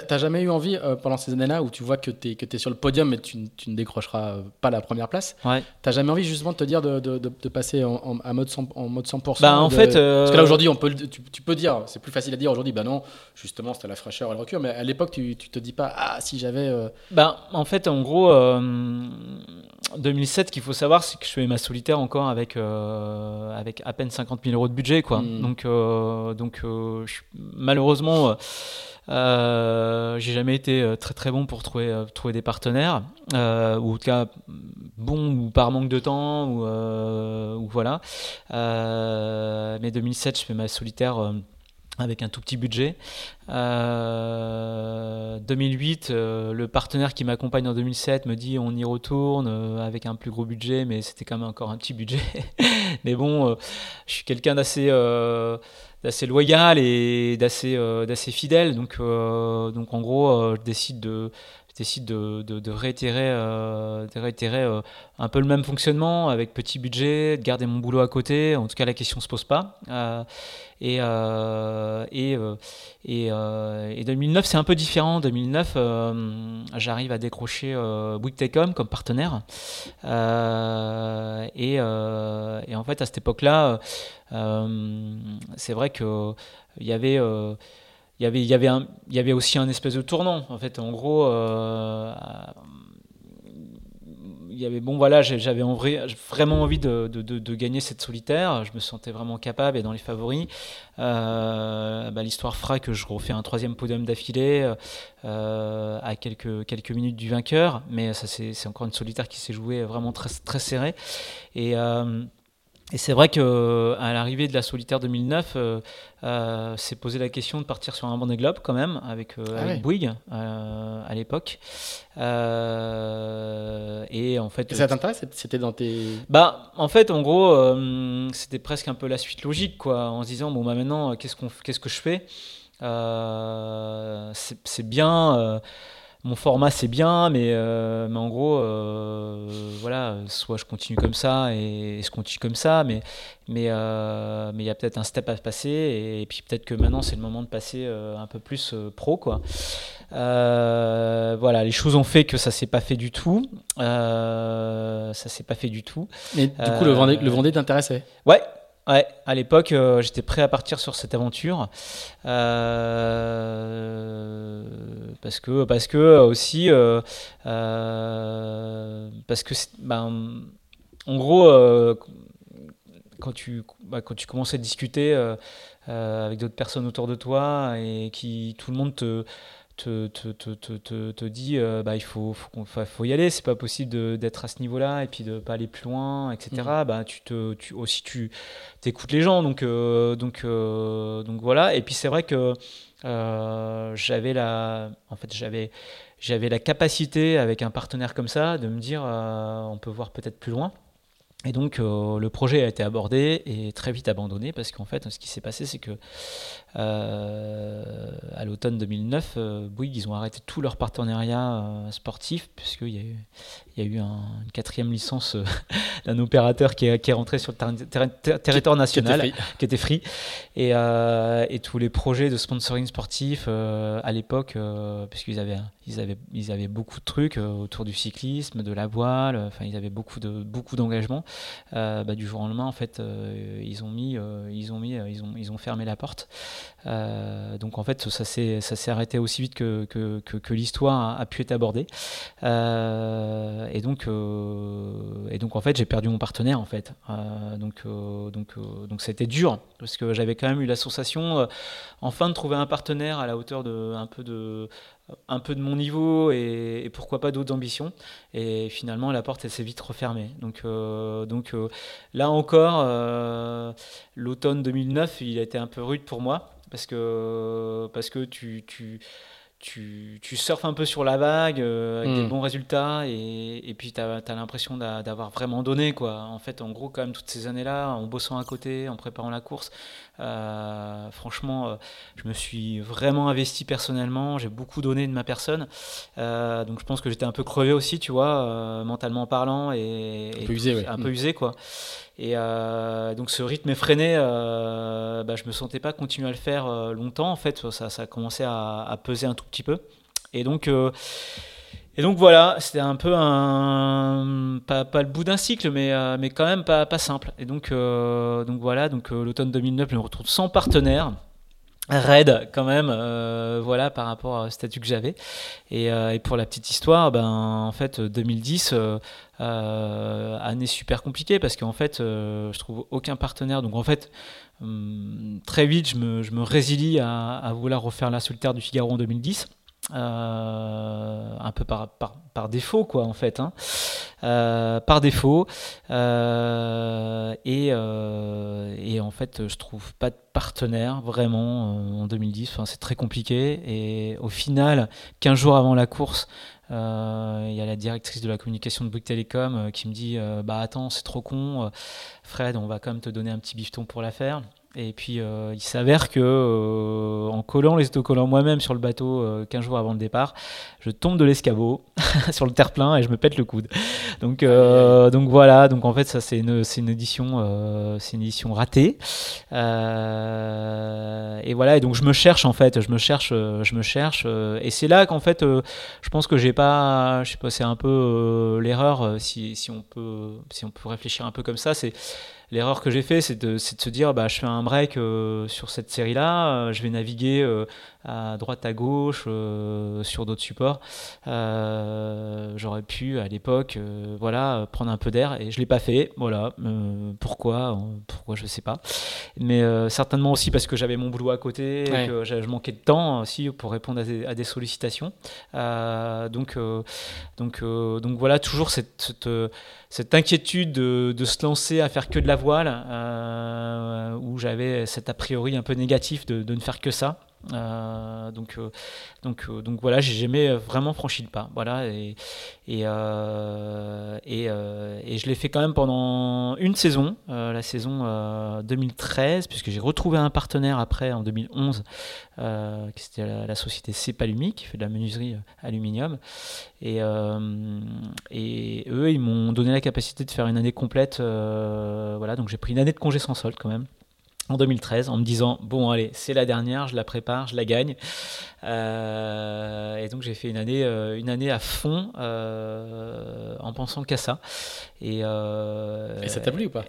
T'as jamais eu envie, euh, pendant ces années-là, où tu vois que tu es, que es sur le podium mais tu, tu ne décrocheras euh, pas la première place, ouais. t'as jamais envie justement de te dire de, de, de, passer en, en, mode 100%, en mode 100% bah, en fait, Parce que là aujourd'hui, on peut, tu, tu, peux dire, c'est plus facile à dire aujourd'hui, bah non, justement c'était la fraîcheur et le recul, mais à l'époque tu, tu te dis pas, ah si j'avais... Euh, bah en fait, en gros, 2007, ce qu'il faut savoir, c'est que je fais ma solitaire encore avec, avec à peine 50 000 euros de budget, quoi. Hmm. Donc, donc je, malheureusement... Euh, j'ai jamais été euh, très très bon pour trouver, euh, trouver des partenaires, ou en tout cas bon ou par manque de temps, ou, ou voilà. mais 2007, je fais ma solitaire avec un tout petit budget. 2008, le partenaire qui m'accompagne en 2007 me dit on y retourne avec un plus gros budget, mais c'était quand même encore un petit budget. mais bon, je suis quelqu'un d'assez d'assez loyal et d'assez euh, d'assez fidèle. Donc, euh, donc en gros, euh, je décide de je décide de, de, réitérer, réitérer un peu le même fonctionnement avec petit budget, de garder mon boulot à côté. En tout cas, la question se pose pas. Et, et, et, et, 2009, c'est un peu différent. 2009, j'arrive à décrocher Bouygues Telecom comme partenaire. et, en fait, à cette époque-là, euh, c'est vrai que il y avait euh, il y avait, il y avait, aussi un espèce de tournant. En fait, en gros, euh, il y avait bon voilà, j'avais vraiment envie de, de, gagner cette solitaire. Je me sentais vraiment capable et dans les favoris. Bah, l'histoire fera que je refais un troisième podium d'affilée à quelques quelques minutes du vainqueur, mais ça c'est encore une solitaire qui s'est jouée vraiment très très serrée et et c'est vrai qu'à l'arrivée de la solitaire 2009, euh, euh, s'est posé la question de partir sur un Vendée Globe quand même, avec, euh, ah Bouygues euh, à l'époque. et en fait. ça t'intéresse C'était dans tes. Bah, en fait, en gros, c'était presque un peu la suite logique, quoi, en se disant bon, bah maintenant, qu'est-ce, qu'on, qu'est-ce que je fais? C'est, bien mon format c'est bien, mais, euh, mais en gros, euh, voilà, soit je continue comme ça et, je continue comme ça, mais mais euh, mais il y a peut-être un step à passer et, puis peut-être que maintenant c'est le moment de passer un peu plus pro quoi. voilà, les choses ont fait que ça s'est pas fait du tout. ça s'est pas fait du tout. Mais du coup, le Vendée, le Vendée t'intéressait? Ouais, Ouais, à l'époque, euh, j'étais prêt à partir sur cette aventure euh, parce que parce que aussi euh, parce que ben, en gros quand tu, bah, quand tu commences à discuter avec d'autres personnes autour de toi et qui tout le monde te te, te, te, te, dit bah, il faut, faut, faut, y aller, c'est pas possible d'être à ce niveau-là et puis de pas aller plus loin, etc. Mm. Bah, tu te, tu, aussi tu écoutes les gens, donc, donc, donc voilà. Et puis c'est vrai que j'avais la, en fait, j'avais, j'avais la capacité avec un partenaire comme ça de me dire on peut voir peut-être plus loin. Et donc euh, le projet a été abordé et très vite abandonné parce qu'en fait ce qui s'est passé c'est que euh, à l'automne 2009, euh, Bouygues ils ont arrêté tout leur partenariat sportif puisqu'il y a eu, il y a eu une quatrième licence d'un opérateur qui est, qui est, rentré sur le territoire national, qui était free, et, et, tous les projets de sponsoring sportif à l'époque, puisqu'ils avaient, ils avaient, ils avaient beaucoup de trucs autour du cyclisme, de la voile, enfin ils avaient beaucoup de beaucoup d'engagement. Euh, bah, du jour au lendemain, en fait, euh, ils ont mis, euh, ils ont mis, ils ont, ils ont fermé la porte. Donc en fait, ça s'est, arrêté aussi vite que, l'histoire a, pu être abordée. et donc, et donc en fait, j'ai perdu mon partenaire donc, donc, donc, c'était dur parce que j'avais quand même eu la sensation, enfin, de trouver un partenaire à la hauteur de mon niveau et, pourquoi pas d'autres ambitions. Et finalement, la porte, s'est vite refermée. Donc, euh, euh, là encore, euh, l'automne 2009, il a été un peu rude pour moi parce que, parce que tu, tu tu, tu, surfes un peu sur la vague avec des hmm. bons résultats et, et puis tu as, as l'impression d'avoir vraiment donné. Quoi. En fait, en gros, quand même, toutes ces années-là, en bossant à côté, en préparant la course, euh, franchement, euh, je me suis vraiment investi personnellement, j'ai beaucoup donné de ma personne. Euh, donc je pense que j'étais un peu crevé aussi, tu vois, mentalement parlant et, un peu usé, un peu mm. usé quoi. Et donc ce rythme effréné, bah, je me sentais pas continuer à le faire longtemps. En fait, ça, ça a commencé à, peser un tout petit peu. Et donc et donc voilà, c'était un peu un pas, le bout d'un cycle, mais, euh, mais quand même pas, pas simple. Et donc, euh, donc voilà, donc euh, l'automne 2009, je me retrouve sans partenaire. Raide quand même, voilà par rapport au statut que j'avais. Et, et, pour la petite histoire, ben en fait 2010, année super compliquée parce qu'en fait je trouve aucun partenaire. Donc en fait hum, très vite je me, je me résilie à, à, vouloir refaire la solitaire du Figaro en 2010. Euh, un peu par, par, par, défaut quoi en fait hein. euh, par défaut. Euh, et, et, en fait je trouve pas de partenaire vraiment en 2010 enfin, c'est très compliqué. Et au final 15 jours avant la course il y a la directrice de la communication de Bouygues Télécom qui me dit bah attends c'est trop con. Fred on va quand même te donner un petit bifton pour la faire et puis euh, il s'avère que euh, en collant les autocollants moi-même sur le bateau euh, 15 jours avant le départ, je tombe de l'escabeau sur le terre-plein et je me pète le coude. Donc euh, donc voilà, donc en fait ça c'est une c'est une édition c'est une édition ratée. et voilà. Et donc je me cherche en fait, je me cherche je me cherche et c'est là qu'en fait je pense que j'ai pas je sais pas c'est un peu l'erreur si, si on peut si on peut réfléchir un peu comme ça, c'est l'erreur que j'ai fait, c'est de, de, se dire, bah, je fais un break euh, sur cette série-là, euh, je vais naviguer euh, à droite, à gauche, sur d'autres supports. J'aurais pu, à l'époque, voilà, prendre un peu d'air, et je l'ai pas fait. Voilà, pourquoi, pourquoi, je sais pas. Mais certainement aussi parce que j'avais mon boulot à côté, et que je manquais de temps aussi pour répondre à des, sollicitations. donc, donc, donc voilà, toujours cette, cette cette inquiétude de, de, se lancer à faire que de la voile, euh, où j'avais cet a priori un peu négatif de, de ne faire que ça. Euh, donc, euh, donc, euh, donc voilà, j'ai jamais vraiment franchi le pas. Voilà, et, et, et, je l'ai fait quand même pendant une saison, la saison 2013, puisque j'ai retrouvé un partenaire après en 2011, qui c'était la, la, société Cepalumi, qui fait de la menuiserie aluminium. Et, et eux, ils m'ont donné la capacité de faire une année complète. voilà, donc j'ai pris une année de congé sans solde quand même en 2013 en me disant bon allez c'est la dernière je la prépare je la gagne et donc j'ai fait une année, une année à fond en pensant qu'à ça. Et, ça t'a plu ou pas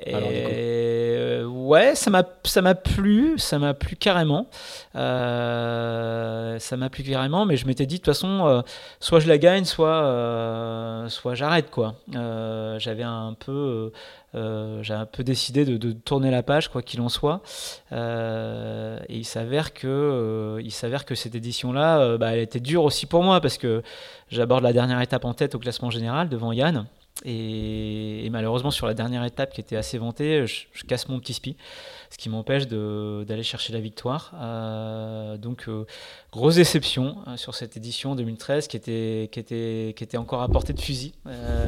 Ouais, ça m'a, ça m'a plu, ça m'a plu carrément. ça m'a plu carrément, mais je m'étais dit de toute façon, soit je la gagne, soit, soit j'arrête quoi. j'avais un peu euh, j'ai un peu décidé de, tourner la page, quoi qu'il en soit. Euh, et il s'avère que, euh, il s'avère que cette édition-là, bah, elle était dure aussi pour moi parce que j'aborde la dernière étape en tête au classement général devant Yann. Et, malheureusement, sur la dernière étape qui était assez vantée, je, casse mon petit spi, ce qui m'empêche d'aller chercher la victoire. donc, grosse déception sur cette édition 2013 qui était, qui était, qui était encore à portée de fusil,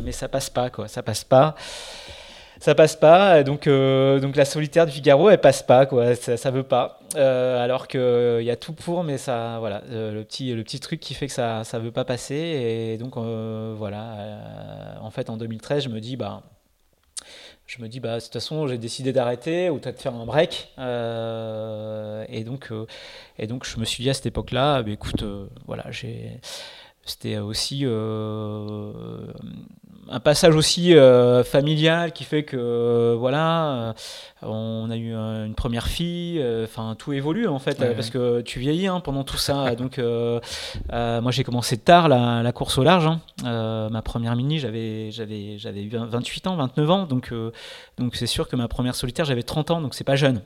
mais ça passe pas, quoi. Ça passe pas ça passe pas. Donc, euh, donc la solitaire du Figaro, elle passe pas, quoi. Ça, ça veut pas. Euh, alors qu'il euh, y a tout pour, mais ça, voilà, le petit, le petit truc qui fait que ça, ça veut pas passer. Et donc, voilà. en fait, en 2013, je me dis, bah. Je me dis, bah, de toute façon, j'ai décidé d'arrêter ou peut-être faire un break. et, donc, et donc, je me suis dit à cette époque-là, bah, écoute, voilà, j'ai c'était aussi euh, un passage aussi euh, familial qui fait que euh, voilà on a eu une première fille enfin tout évolue en fait parce que tu vieillis hein, pendant tout ça. Donc moi j'ai commencé tard la, course au large hein. ma première mini j'avais j'avais j'avais eu 28 ans 29 ans. Donc donc c'est sûr que ma première solitaire j'avais 30 ans donc c'est pas jeune.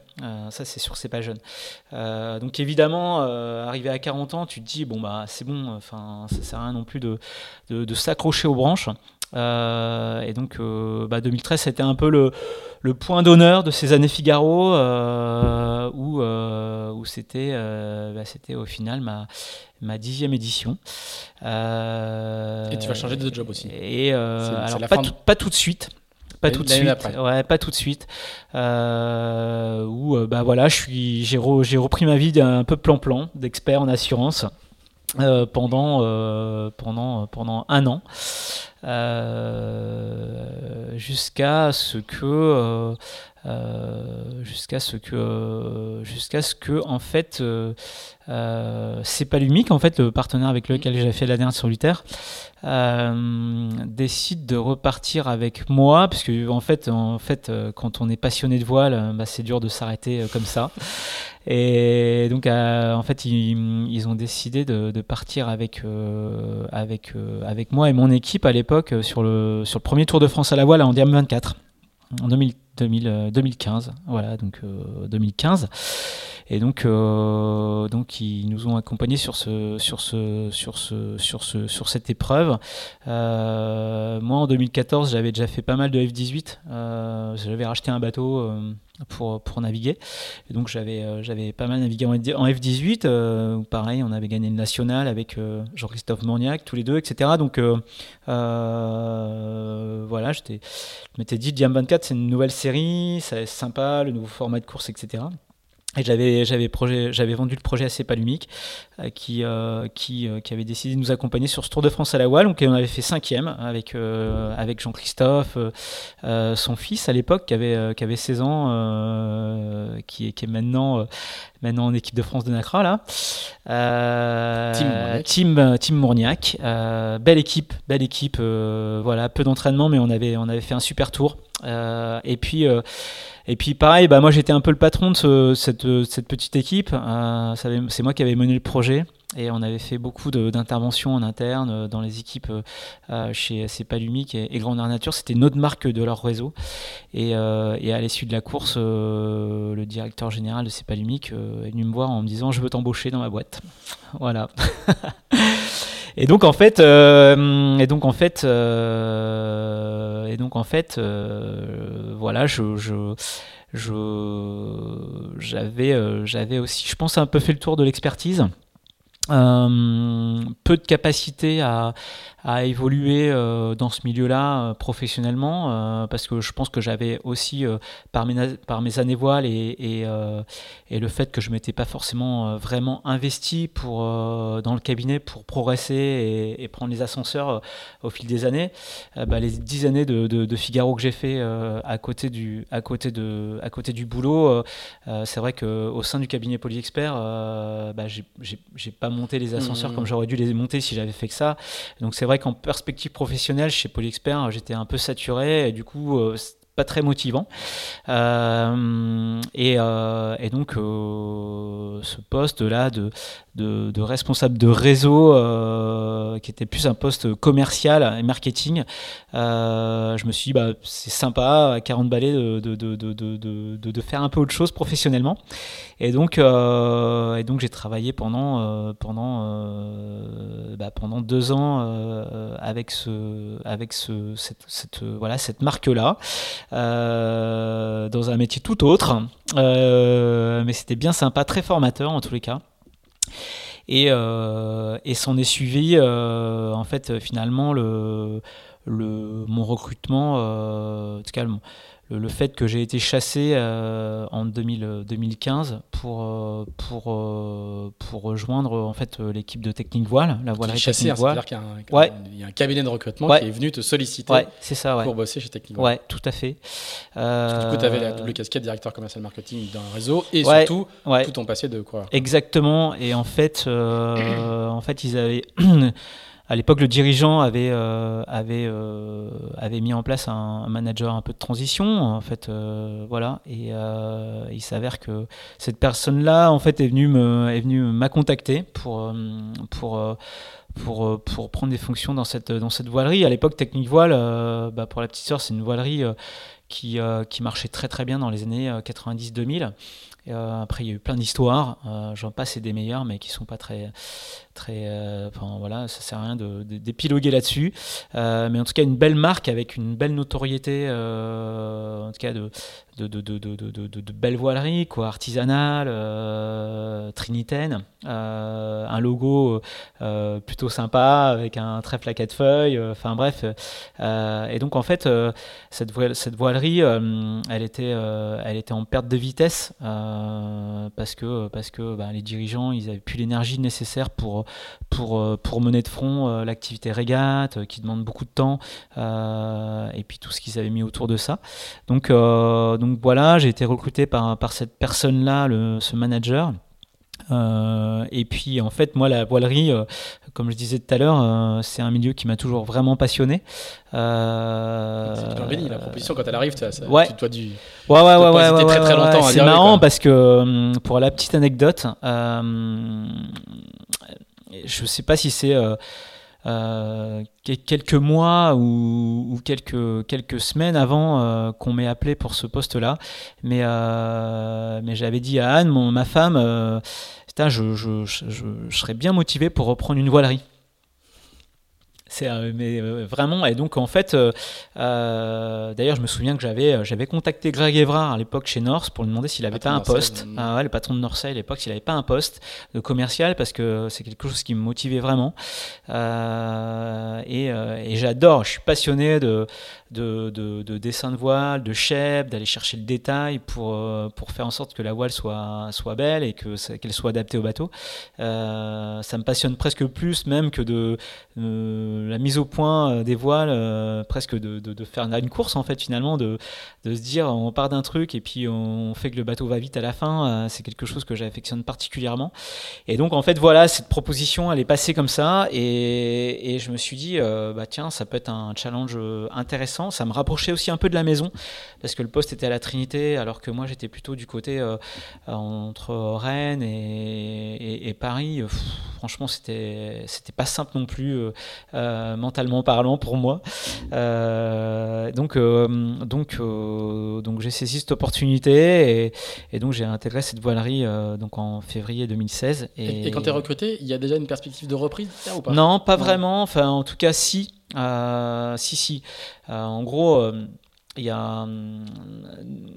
Ça c'est sûr c'est pas jeune. Donc évidemment arrivé à 40 ans tu te dis bon bah c'est bon enfin sert à rien non plus de, de, s'accrocher aux branches. Euh, et donc, 2013, euh, bah, c'était un peu le, le point d'honneur de ces années Figaro, euh, où, où c'était, bah, c'était au final ma, ma dixième édition. et tu vas changer de job aussi. Et alors, pas, pas tout de suite pas tout de suite. Ouais, pas tout de suite. Euh, où bah voilà, je suis, j'ai, j'ai repris ma vie d'un peu plan-plan, d'expert en assurance. Euh, pendant, euh, pendant, pendant un an, euh, jusqu'à ce que euh, jusqu'à ce que jusqu'à ce que en fait euh, euh, c'est pas l'unique en fait le partenaire avec lequel j'ai fait la dernière solitaire décide de repartir avec moi parce que en fait en fait quand on est passionné de voile bah, c'est dur de s'arrêter comme ça et donc en fait ils, ils, ont décidé de, de partir avec avec avec moi et mon équipe à l'époque sur le sur le premier Tour de France à la voile en Diam 24 en 2000 2015, euh, voilà, donc 2015. Euh, et donc, euh, donc ils nous ont accompagnés sur ce, sur ce, sur ce, sur ce, sur cette épreuve. moi, en 2014, j'avais déjà fait pas mal de F18. j'avais racheté un bateau pour, pour naviguer. Et donc j'avais euh, j'avais pas mal navigué en, F18, euh, où pareil, on avait gagné le national avec euh, Jean-Christophe Morniac, tous les deux, etc. Donc voilà, je m'étais dit, Diam 24, c'est une nouvelle série, c'est sympa, le nouveau format de course, etc. Et j'avais vendu le projet à Cepalumic euh, qui euh, euh, qui avait décidé de nous accompagner sur ce Tour de France à la voile donc on avait fait cinquième avec avec Jean-Christophe son fils à l'époque qui avait qui avait 16 ans qui, qui est maintenant maintenant en équipe de France de Nacra là Team Team Mourniac belle équipe belle équipe voilà peu d'entraînement mais on avait on avait fait un super tour et puis et puis pareil, bah, moi j'étais un peu le patron de cette, cette, petite équipe. Euh, c'est moi qui avais mené le projet. Et on avait fait beaucoup d'interventions en interne euh, dans les équipes euh, chez Cepalumic et, et Grandeur Nature. C'était notre marque de leur réseau. Et, à l'issue de la course, le directeur général de Cepalumic est venu me voir en me disant Je veux t'embaucher dans ma boîte. Voilà. Et donc en fait, euh, et donc en fait, euh, et donc en fait, euh, voilà, je, je j'avais j'avais aussi je pense un peu fait le tour de l'expertise peu de capacité à, à évoluer euh, dans ce milieu-là euh, professionnellement, euh, parce que je pense que j'avais aussi, par, mes, par mes années voiles et, et, et le fait que je m'étais pas forcément vraiment investi pour, dans le cabinet pour progresser et, et prendre les ascenseurs au fil des années, bah, les dix années de, de, Figaro que j'ai fait à, côté du, à, côté de, à côté du boulot, c'est vrai qu'au sein du cabinet Polyexpert, bah, j'ai pas monter les ascenseurs comme j'aurais dû les monter si j'avais fait que ça. Donc c'est vrai qu'en perspective professionnelle, chez Polyexpert, j'étais un peu saturé et du coup, pas très motivant. Et, et, donc, ce poste-là de, de, responsable de réseau, euh, qui était plus un poste commercial et marketing. Euh, je me suis dit, bah, c'est sympa, à 40 balais, de, de, faire un peu autre chose professionnellement. Et donc, euh, donc j'ai travaillé pendant, pendant, bah, pendant deux ans avec, ce, avec ce, cette, voilà, cette marque-là, dans un métier tout autre. mais c'était bien sympa, très formateur en tous les cas. Et, euh, et s'en est suivi, euh, en fait, finalement, le, mon recrutement, euh, en tout cas, le, fait que j'ai été chassé euh, en 2015 pour, euh, pour, euh, pour rejoindre en fait l'équipe de Technique Voile, la voile chassé, hein, c'est-à-dire qu'il y, a un cabinet de recrutement qui est venu te solliciter ça, pour bosser chez Technique Voile. Ouais, tout à fait. Parce que du coup, tu avais la double casquette directeur commercial marketing d'un réseau et surtout tout ton passé de quoi Exactement. Et en fait, en fait, ils avaient à l'époque, le dirigeant avait, euh, avait, euh, avait mis en place un, manager un peu de transition, en fait, euh, voilà. Et il s'avère que cette personne-là, en fait, est venue est m'a contacté pour, pour pour, pour prendre des fonctions dans cette, dans cette voilerie. À l'époque, Technique Voile, bah, pour la petite sœur, c'est une voilerie qui, qui marchait très très bien dans les années 90-2000. après, il y a eu plein d'histoires, j'en passe et des meilleures, mais qui sont pas très, très, euh, voilà, ça sert à rien d'épiloguer là-dessus. Euh, mais en tout cas, une belle marque avec une belle notoriété, euh, en tout cas de, de, de, de, belles voileries, quoi, artisanales, trinitaines, un logo plutôt sympa avec un trèfle à quatre feuilles, enfin bref. et donc en fait, cette, cette voilerie, elle, était, elle était en perte de vitesse parce que, parce que bah, les dirigeants, ils avaient plus l'énergie nécessaire pour pour, euh, pour mener de front euh, l'activité régate, euh, qui demande beaucoup de temps, et puis tout ce qu'ils avaient mis autour de ça. Donc, donc voilà, j'ai été recruté par, par cette personne-là, ce manager. et puis en fait, moi, la voilerie, comme je disais tout à l'heure, c'est un milieu qui m'a toujours vraiment passionné. Euh, c'est béni, la proposition quand elle arrive, ça, ouais. tu dois du. Ouais, ouais, ouais, ouais, très très longtemps. C'est marrant parce que pour la petite anecdote, je ne sais pas si c'est euh, euh, quelques mois ou, quelques, quelques semaines avant euh, qu'on m'ait appelé pour ce poste-là. Mais, j'avais dit à Anne, ma femme, je, serais bien motivé pour reprendre une voilerie. C'est euh, mais euh, vraiment et donc en fait euh, d'ailleurs je me souviens que j'avais j'avais contacté Greg Evrard à l'époque chez Norse pour lui demander s'il avait pas un poste. ah le patron de Norse à l'époque s'il avait pas un poste de commercial parce que c'est quelque chose qui me motivait vraiment. Et, et j'adore je suis passionné de de, de, dessin de voile, de chèvre, d'aller chercher le détail pour, pour faire en sorte que la voile soit, soit belle et que qu'elle soit adaptée au bateau. Ça me passionne presque plus même que de la mise au point des voiles, presque de, faire une course en fait finalement, de, de se dire on part d'un truc et puis on fait que le bateau va vite à la fin. c'est quelque chose que j'affectionne particulièrement. Et donc en fait voilà, cette proposition elle est passée comme ça et, je me suis dit bah tiens ça peut être un challenge intéressant ça me rapprochait aussi un peu de la maison, parce que le poste était à la Trinité, alors que moi j'étais plutôt du côté euh, entre Rennes et, Paris. franchement, c'était c'était pas simple non plus, euh, euh, mentalement parlant pour moi. donc donc donc j'ai saisi cette opportunité et, donc j'ai intégré cette voilerie donc en février 2016. Et, quand tu es recruté, il y a déjà une perspective de reprise ou pas? Non, pas vraiment. Enfin, en tout cas, si. Euh, si, si. Euh, en gros, euh, il y a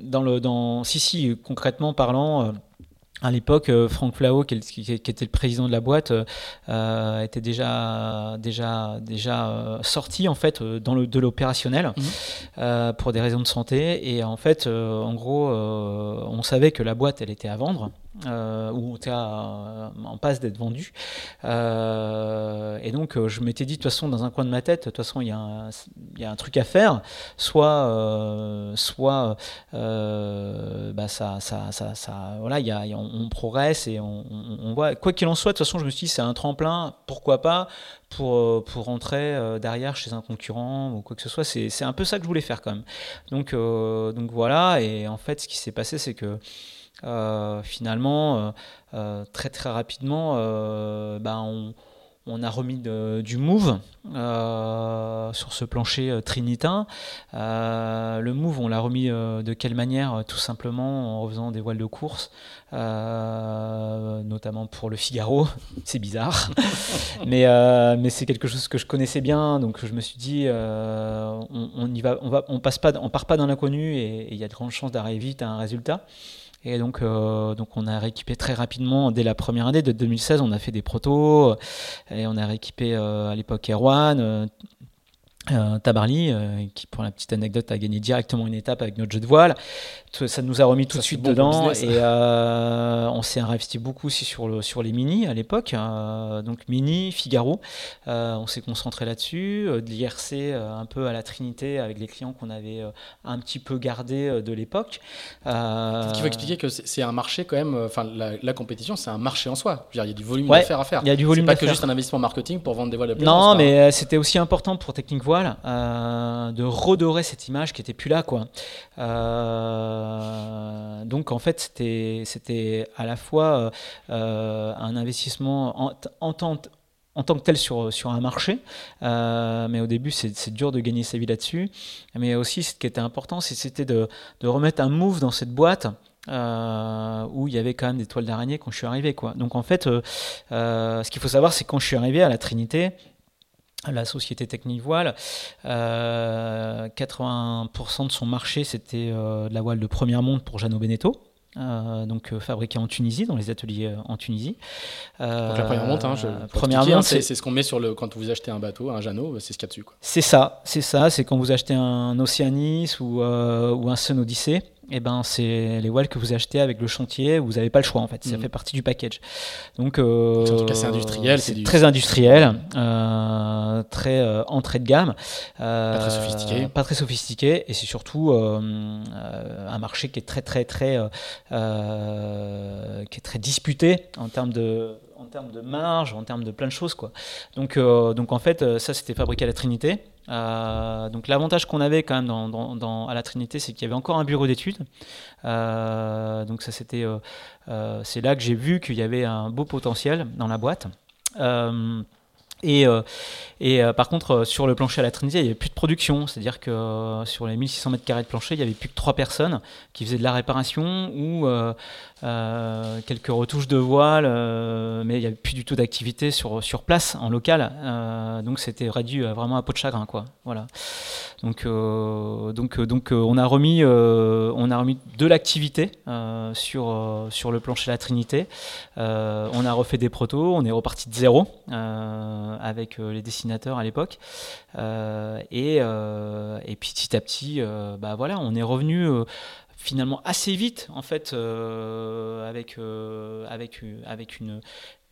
dans le dans si si concrètement parlant. À l'époque, Franck Flao, qui, était le président de la boîte, était déjà, déjà, déjà sorti en fait dans le, de l'opérationnel mmh. pour des raisons de santé. Et en fait, en gros, on savait que la boîte, elle était à vendre. Euh, ou en passe d'être vendu. et donc, je m'étais dit, de toute façon, dans un coin de ma tête, de toute façon, il y, a un, truc à faire. Soit, soit bah, voilà, on, progresse et on, voit. Quoi qu'il en soit, de toute façon, je me suis dit, c'est un tremplin, pourquoi pas pour, euh, pour rentrer euh, derrière chez un concurrent ou quoi que ce soit. C'est un peu ça que je voulais faire quand même. Euh, donc voilà, et en fait, ce qui s'est passé, c'est que finalement, très très rapidement, ben, on on a remis du move euh, sur ce plancher euh, trinitain. Euh, le move, on l'a remis de quelle manière Tout simplement en faisant des voiles de course, notamment pour le Figaro. c'est bizarre, mais, mais c'est quelque chose que je connaissais bien, donc je me suis dit, on, y va, on va, on passe pas, on part pas dans l'inconnu et il y a de grandes chances d'arriver vite à un résultat. Et donc, euh, donc on a rééquipé très rapidement, dès la première année de 2016, on a fait des protos, euh, et on a rééquipé euh, à l'époque Erwan, euh, Tabarly, euh, qui pour la petite anecdote a gagné directement une étape avec notre jeu de voile. Ça nous a remis tout de suite dedans et euh, on s'est investi beaucoup aussi sur, le, sur les mini à l'époque. donc mini, Figaro, on s'est concentré là-dessus. L'IRC un peu à la Trinité avec les clients qu'on avait un petit peu gardé de l'époque. Il faut expliquer que c'est un marché quand même, enfin la, compétition c'est un marché en soi. il y a du volume d'affaires à faire. Il y a du volume pas que juste un investissement marketing pour vendre des voiles de Non, mais c'était aussi important pour Technique Voile euh, de redorer cette image qui était plus là, quoi. Euh, donc en fait, c'était à la fois euh, un investissement en, en, tant, en tant que tel sur, sur un marché, mais au début c'est dur de gagner sa vie là-dessus. Mais aussi ce qui était important, c'était de, de, remettre un move dans cette boîte. où il y avait quand même des toiles d'araignée quand je suis arrivé. Quoi. Donc en fait, ce qu'il faut savoir, c'est quand je suis arrivé à la Trinité, la société Technique Voile, 80% euh, de son marché c'était euh, de la voile de première monte pour Jeannot Beneteau. Euh, donc fabriqué en Tunisie, dans les ateliers en Tunisie. donc la première monte, hein, première monte, c'est ce qu'on met sur le quand vous achetez un bateau, un Jeannot, c'est ce qu'il y a dessus. C'est ça, c'est ça, c'est quand vous achetez un Oceanis ou, ou un Sun Odyssey eh ben, c'est les voiles que vous achetez avec le chantier, vous n'avez pas le choix en fait, ça mm. fait partie du package. Donc, euh, en tout cas, c'est industriel. C'est très industriel, euh, très euh, entrée de gamme. pas très sophistiqué. Pas très sophistiqué, et c'est surtout un marché qui est très, très, très, qui est très disputé en termes de en termes de marge, en termes de plein de choses. Quoi. Donc, donc en fait, ça c'était fabriqué à la Trinité. Euh, donc l'avantage qu'on avait quand même à la Trinité, c'est qu'il y avait encore un bureau d'études. Euh, donc ça c'était, euh, c'est là que j'ai vu qu'il y avait un beau potentiel dans la boîte. Et, et par contre, sur le plancher à la Trinité, il n'y avait plus de production. C'est-à-dire que sur les 1600 mètres carrés de plancher, il n'y avait plus que trois personnes qui faisaient de la réparation ou euh, quelques retouches de voile, euh, mais il n'y avait plus du tout d'activité sur, sur place, en local. Euh, donc c'était réduit vraiment à peau de chagrin. Quoi. Voilà. Donc, donc, donc on, a remis, on a remis de l'activité sur, sur le plancher La Trinité. on a refait des protos, on est reparti de zéro avec les dessinateurs à l'époque. et, et petit à petit, bah voilà, on est revenu finalement assez vite en fait euh, avec euh, avec avec une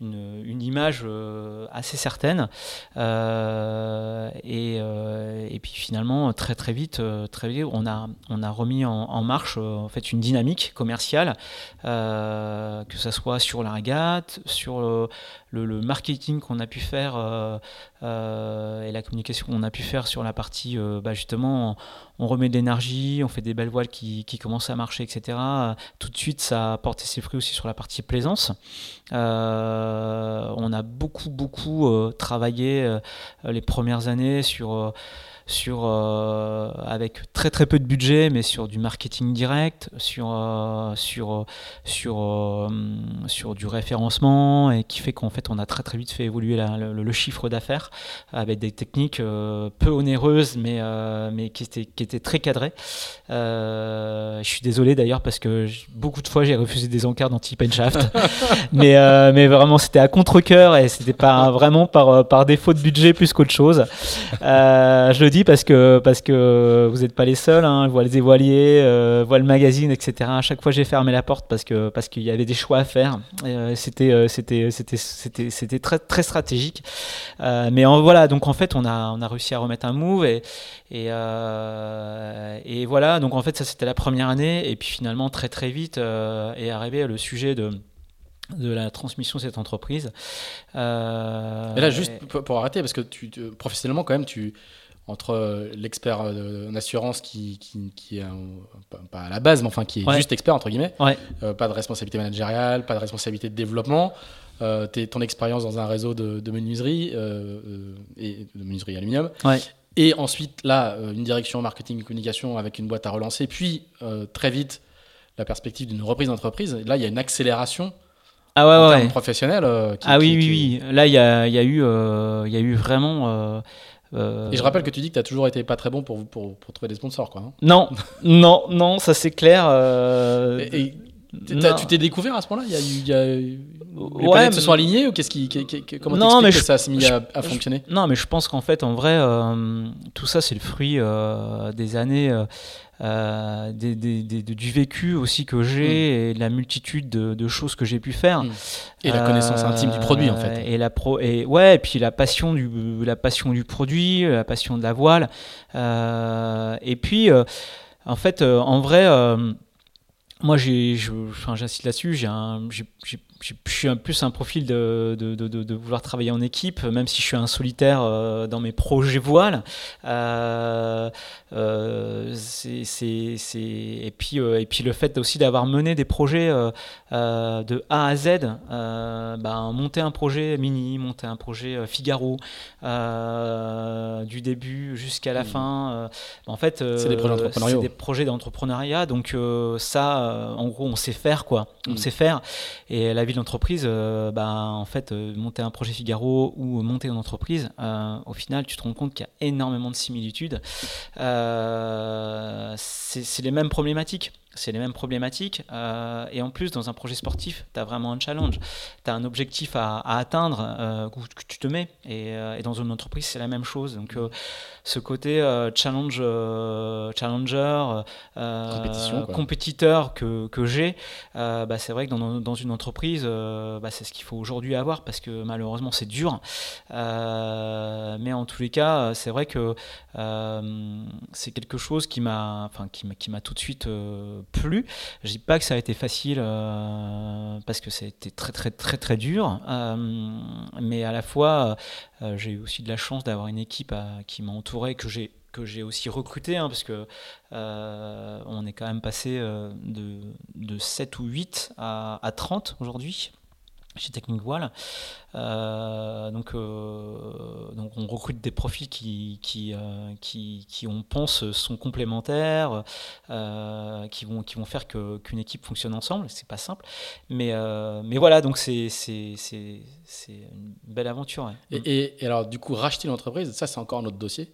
une, image euh, assez certaine. Euh, et, euh, et, puis finalement, très très vite, très vite on, a, on a remis en, marche en fait une dynamique commerciale, que ce soit sur la régate, sur le, marketing qu'on a pu faire et la communication qu'on a pu faire sur la partie, bah, justement, on, remet de l'énergie, on fait des belles voiles qui, qui, commencent à marcher, etc. Tout de suite, ça a porté ses fruits aussi sur la partie plaisance. On a beaucoup, beaucoup euh, travaillé euh, les premières années sur sur, euh, avec très très peu de budget, mais sur du marketing direct, sur, euh, sur, sur, euh, sur du référencement, et qui fait qu'en fait on a très très vite fait évoluer le, chiffre d'affaires avec des techniques peu onéreuses, mais, mais qui, étaient, qui étaient très cadrées. je suis désolé d'ailleurs parce que beaucoup de fois j'ai refusé des encarts dans Tip Shaft, mais, mais vraiment c'était à contre-coeur et c'était pas vraiment par, par défaut de budget plus qu'autre chose. je le dis parce que, parce que vous n'êtes pas les seuls. Hein. Les voiliers, euh, le magazine, etc. À chaque fois, j'ai fermé la porte parce que parce qu'il y avait des choix à faire. Euh, c'était c'était c'était très très stratégique. mais en, voilà, donc en fait, on a on a réussi à remettre un move et et, et voilà. Donc en fait, ça c'était la première année. Et puis finalement, très très vite est arrivé le sujet de de la transmission de cette entreprise. Euh, là, juste pour, arrêter, parce que tu, professionnellement, quand même, tu entre l'expert en assurance qui, qui, est pas à la base, mais enfin qui est juste expert entre guillemets, euh, pas de responsabilité managériale, pas de responsabilité de développement, euh, ton expérience dans un réseau de, de menuiserie euh, et de menuiserie aluminium, et ensuite là une direction marketing et communication avec une boîte à relancer, puis très vite la perspective d'une reprise d'entreprise. Là, il y a une accélération ah ouais, ouais. professionnel. Euh, ah oui, oui, oui. Là, il y a, y, a eu, euh, y a eu vraiment. Euh, et je rappelle que tu dis que tu as toujours été pas très bon pour, pour, pour trouver des sponsors, quoi. Hein. Non, non, non, ça c'est clair. Et, tu t'es découvert à ce moment-là Il y a eu, les ouais, se sont alignés ou qu'est-ce qui, comment non, mais que ça s'est mis à, fonctionner? Non, mais je pense qu'en fait, en vrai, tout ça c'est le fruit des années euh, des, du vécu aussi que j'ai mm. et la multitude de, choses que j'ai pu faire. Mm. Et la connaissance intime du produit en fait. Et la pro, et ouais, et puis la passion du la passion du produit, la passion de la voile. Euh, et puis euh, en fait, en vrai moi, j'ai, j'insiste là-dessus, j'ai, j'ai, je suis un plus un profil de, de, de, de, vouloir travailler en équipe, même si je suis un solitaire euh, dans mes projets voiles. Euh, euh, c'est, c'est, c'est... Et, puis, et puis le fait aussi d'avoir mené des projets de A à Z, ben, monter un projet Mini, monter un projet Figaro, du début jusqu'à la mmh. fin. en fait, c'est des projets C'est des projets d'entrepreneuriat, donc ça, en gros, on sait faire quoi. On mmh. sait faire. Et la vie d'entreprise, euh, bah, en fait, euh, monter un projet Figaro ou monter une entreprise, euh, au final, tu te rends compte qu'il y a énormément de similitudes. c'est les mêmes problématiques c'est les mêmes problématiques. Euh, et en plus, dans un projet sportif, tu as vraiment un challenge. Tu as un objectif à, atteindre euh, que tu te mets. Euh, et, dans une entreprise, c'est la même chose. Donc, ce côté challenge, challenger, compétiteur que, que j'ai, bah, c'est vrai que dans, dans une entreprise, bah, c'est ce qu'il faut aujourd'hui avoir parce que malheureusement, c'est dur. mais en tous les cas, c'est vrai que c'est quelque chose qui m'a enfin, qui m'a tout de suite plus. Je dis pas que ça a été facile euh, parce que ça a été très très très très dur, euh, mais à la fois euh, j'ai eu aussi de la chance d'avoir une équipe qui m'a entouré que j'ai aussi recruté, hein, parce que on est quand même passé de, de 7 ou 8 à, à 30 aujourd'hui chez Technique Voile. Euh, donc, euh, donc on recrute des profils qui, qui, euh, qui, qui, on pense, sont complémentaires, qui, vont, qui vont faire qu'une équipe fonctionne ensemble. C'est pas simple. Mais, mais voilà, donc c'est une belle aventure. Et, et, alors, du coup, racheter l'entreprise, ça, c'est encore un autre dossier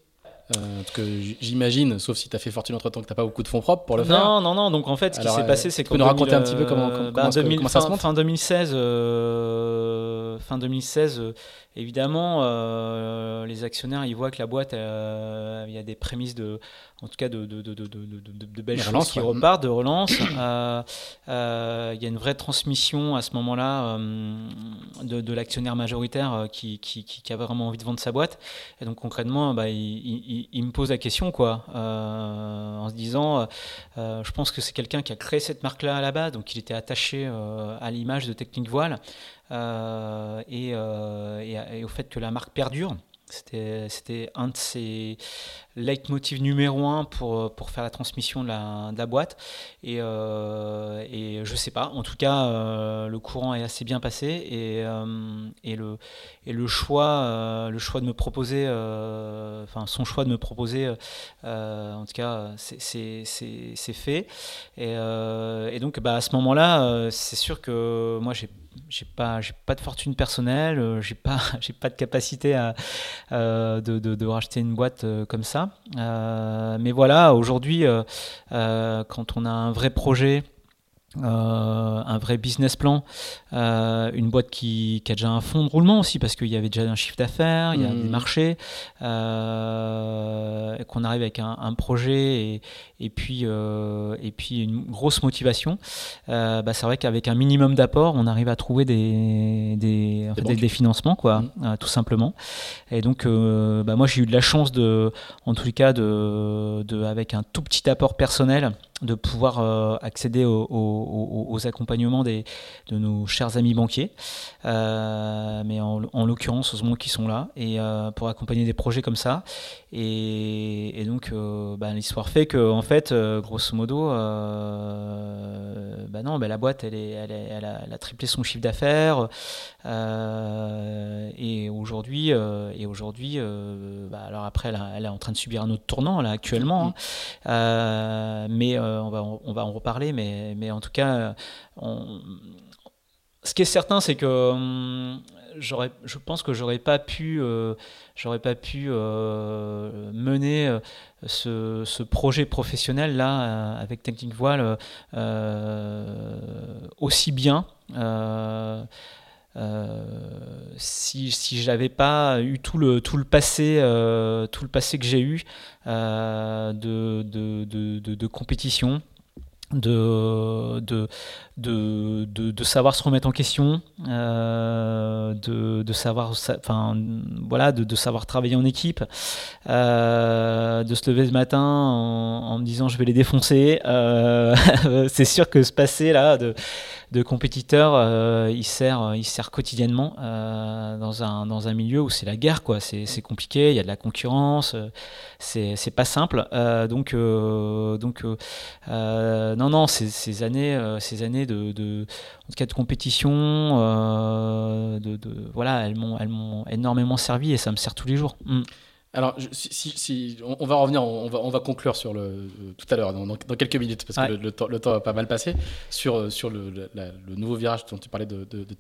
euh, que j'imagine, sauf si tu as fait fortune entre temps, que tu n'as pas beaucoup de fonds propres pour le faire. Non, non, non. Donc en fait, ce qui s'est passé, c'est que. Tu peux nous raconter un petit peu comment, comment, bah, ça se monte Fin 2016, euh, fin 2016 évidemment, euh, les actionnaires, ils voient que la boîte, euh, il y a des prémices de, en tout cas, de, de, de, de belles choses qui repartent, de relance. Euh, il y a une vraie transmission à ce moment-là de, l'actionnaire majoritaire qui, qui, qui, a vraiment envie de vendre sa boîte. Et donc concrètement, bah, il, il, me pose la question, quoi, en se disant, je pense que c'est quelqu'un qui a créé cette marque-là à la base, donc il était attaché à l'image de Technique Voile. Euh, euh, et, au fait que la marque perdure. C'était un de ses leitmotivs numéro un pour, pour faire la transmission de la, boîte. Et, euh, et je sais pas, en tout cas, le courant est assez bien passé. Et, et, le, et le, choix, le choix de me proposer, enfin son choix de me proposer, en tout cas, c'est fait. Et, et, donc, bah, à ce moment-là, c'est sûr que moi, j'ai j'ai pas j'ai pas de fortune personnelle euh, j'ai pas j'ai pas de capacité à euh, de, de, racheter une boîte euh, comme ça mais voilà aujourd'hui quand on a un vrai projet euh, un vrai business plan, euh, une boîte qui, a déjà un fonds de roulement aussi parce qu'il y avait déjà un chiffre d'affaires, il y a des mmh. marchés, euh, qu'on arrive avec un, projet et, puis, et puis une grosse motivation. Bah, c'est vrai qu'avec un minimum d'apport, on arrive à trouver des, des, des, financements, quoi, mmh. tout simplement. Et donc, bah, moi j'ai eu de la chance de, en tous les cas, de, de, avec un tout petit apport personnel, de pouvoir euh, accéder aux, accompagnements des, de nos chers amis banquiers, euh, mais en, l'occurrence, heureusement qu'ils sont là, et euh, pour accompagner des projets comme ça. Et, donc, bah, l'histoire fait que, en fait, grosso modo, bah non, bah, la boîte, elle, est, elle, a, triplé son chiffre d'affaires, et aujourd'hui, et aujourd'hui, bah, alors après, elle, est en train de subir un autre tournant là actuellement, hein. mais euh, on, va, on, va en reparler, mais, mais en tout cas, ce qui est certain, c'est que hum, je pense que j'aurais pas pu, euh, j'aurais pas pu euh, mener ce, projet professionnel là avec Technique Voile aussi bien. Si, si j'avais pas eu tout le, tout le passé tout le passé que j'ai eu de, de, de, de, compétition de, de, de, de, savoir se remettre en question, euh, de, de, savoir, enfin, voilà, de, de, savoir travailler en équipe, euh, de se lever ce matin en, me disant je vais les défoncer. Euh, c'est sûr que ce passé là de, de compétiteur, euh, il, sert, il sert quotidiennement euh, dans, un, dans un milieu où c'est la guerre, quoi. C'est compliqué, il y a de la concurrence, euh, c'est pas simple. donc, donc non, non, ces, années, ces années de, en tout cas de compétition, de, voilà, elles m'ont énormément servi et ça me sert tous les jours. Mm. Alors, si, on, va revenir, on va, on va conclure sur le euh, tout à l'heure, dans, quelques minutes, parce que le, temps, le, temps, a pas mal passé sur, euh, sur le, le, nouveau virage dont tu parlais de, de, de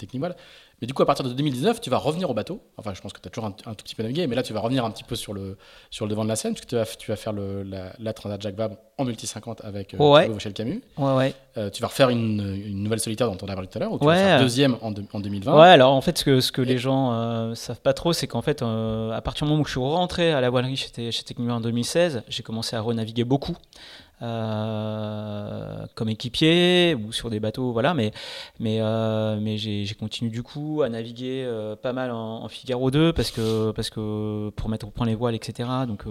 mais du coup, à partir de 2019, tu vas revenir au bateau. Enfin, je pense que tu as toujours un, tout petit peu navigué, mais là, tu vas revenir un petit peu sur le, sur le devant de la scène, puisque tu vas, tu vas faire le, la, la Transat Jacques Vabre en multi 50 avec euh, ouais. Thibaut Camus. Ouais, ouais. Euh, tu vas refaire une, une, nouvelle solitaire dont on a parlé tout à l'heure, ou tu vas faire deuxième en, en, 2020. Ouais, alors en fait, ce que, ce que les gens euh, savent pas trop, c'est qu'en fait, euh, à partir du moment où je suis rentré à la voilerie chez, chez Technique en 2016, j'ai commencé à renaviguer beaucoup. Euh, comme équipier ou sur des bateaux, voilà. Mais, mais, euh, mais j'ai continué du coup à naviguer euh, pas mal en, Figaro 2 parce que, parce que pour mettre au point les voiles, etc. Donc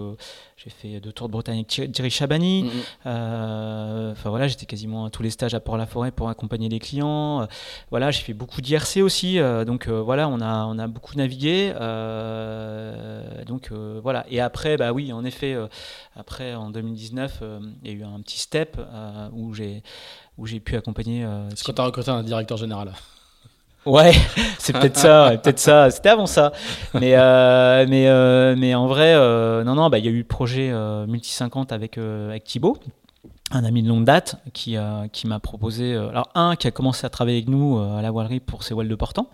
j'ai fait deux tours de Bretagne avec Thierry Chabani. Mm-hmm. Enfin voilà, j'étais quasiment à tous les stages à Port-la-Forêt pour accompagner les clients. voilà, j'ai fait beaucoup d'IRC aussi. donc voilà, on a, on a beaucoup navigué. donc voilà. Et après, bah oui, en effet, après en 2019, il y a eu un petit step euh, où j'ai où j'ai pu accompagner. Euh, Est-ce que tu as recruté un directeur général Ouais, c'est peut-être ça, peut-être ça. C'était avant ça, mais euh, mais mais en vrai, non non, bah il y a eu le projet multi 50 avec avec Thibaut un ami de longue date qui, euh, qui m'a proposé, euh, alors un qui a commencé à travailler avec nous euh, à la voilerie pour ses voiles de portant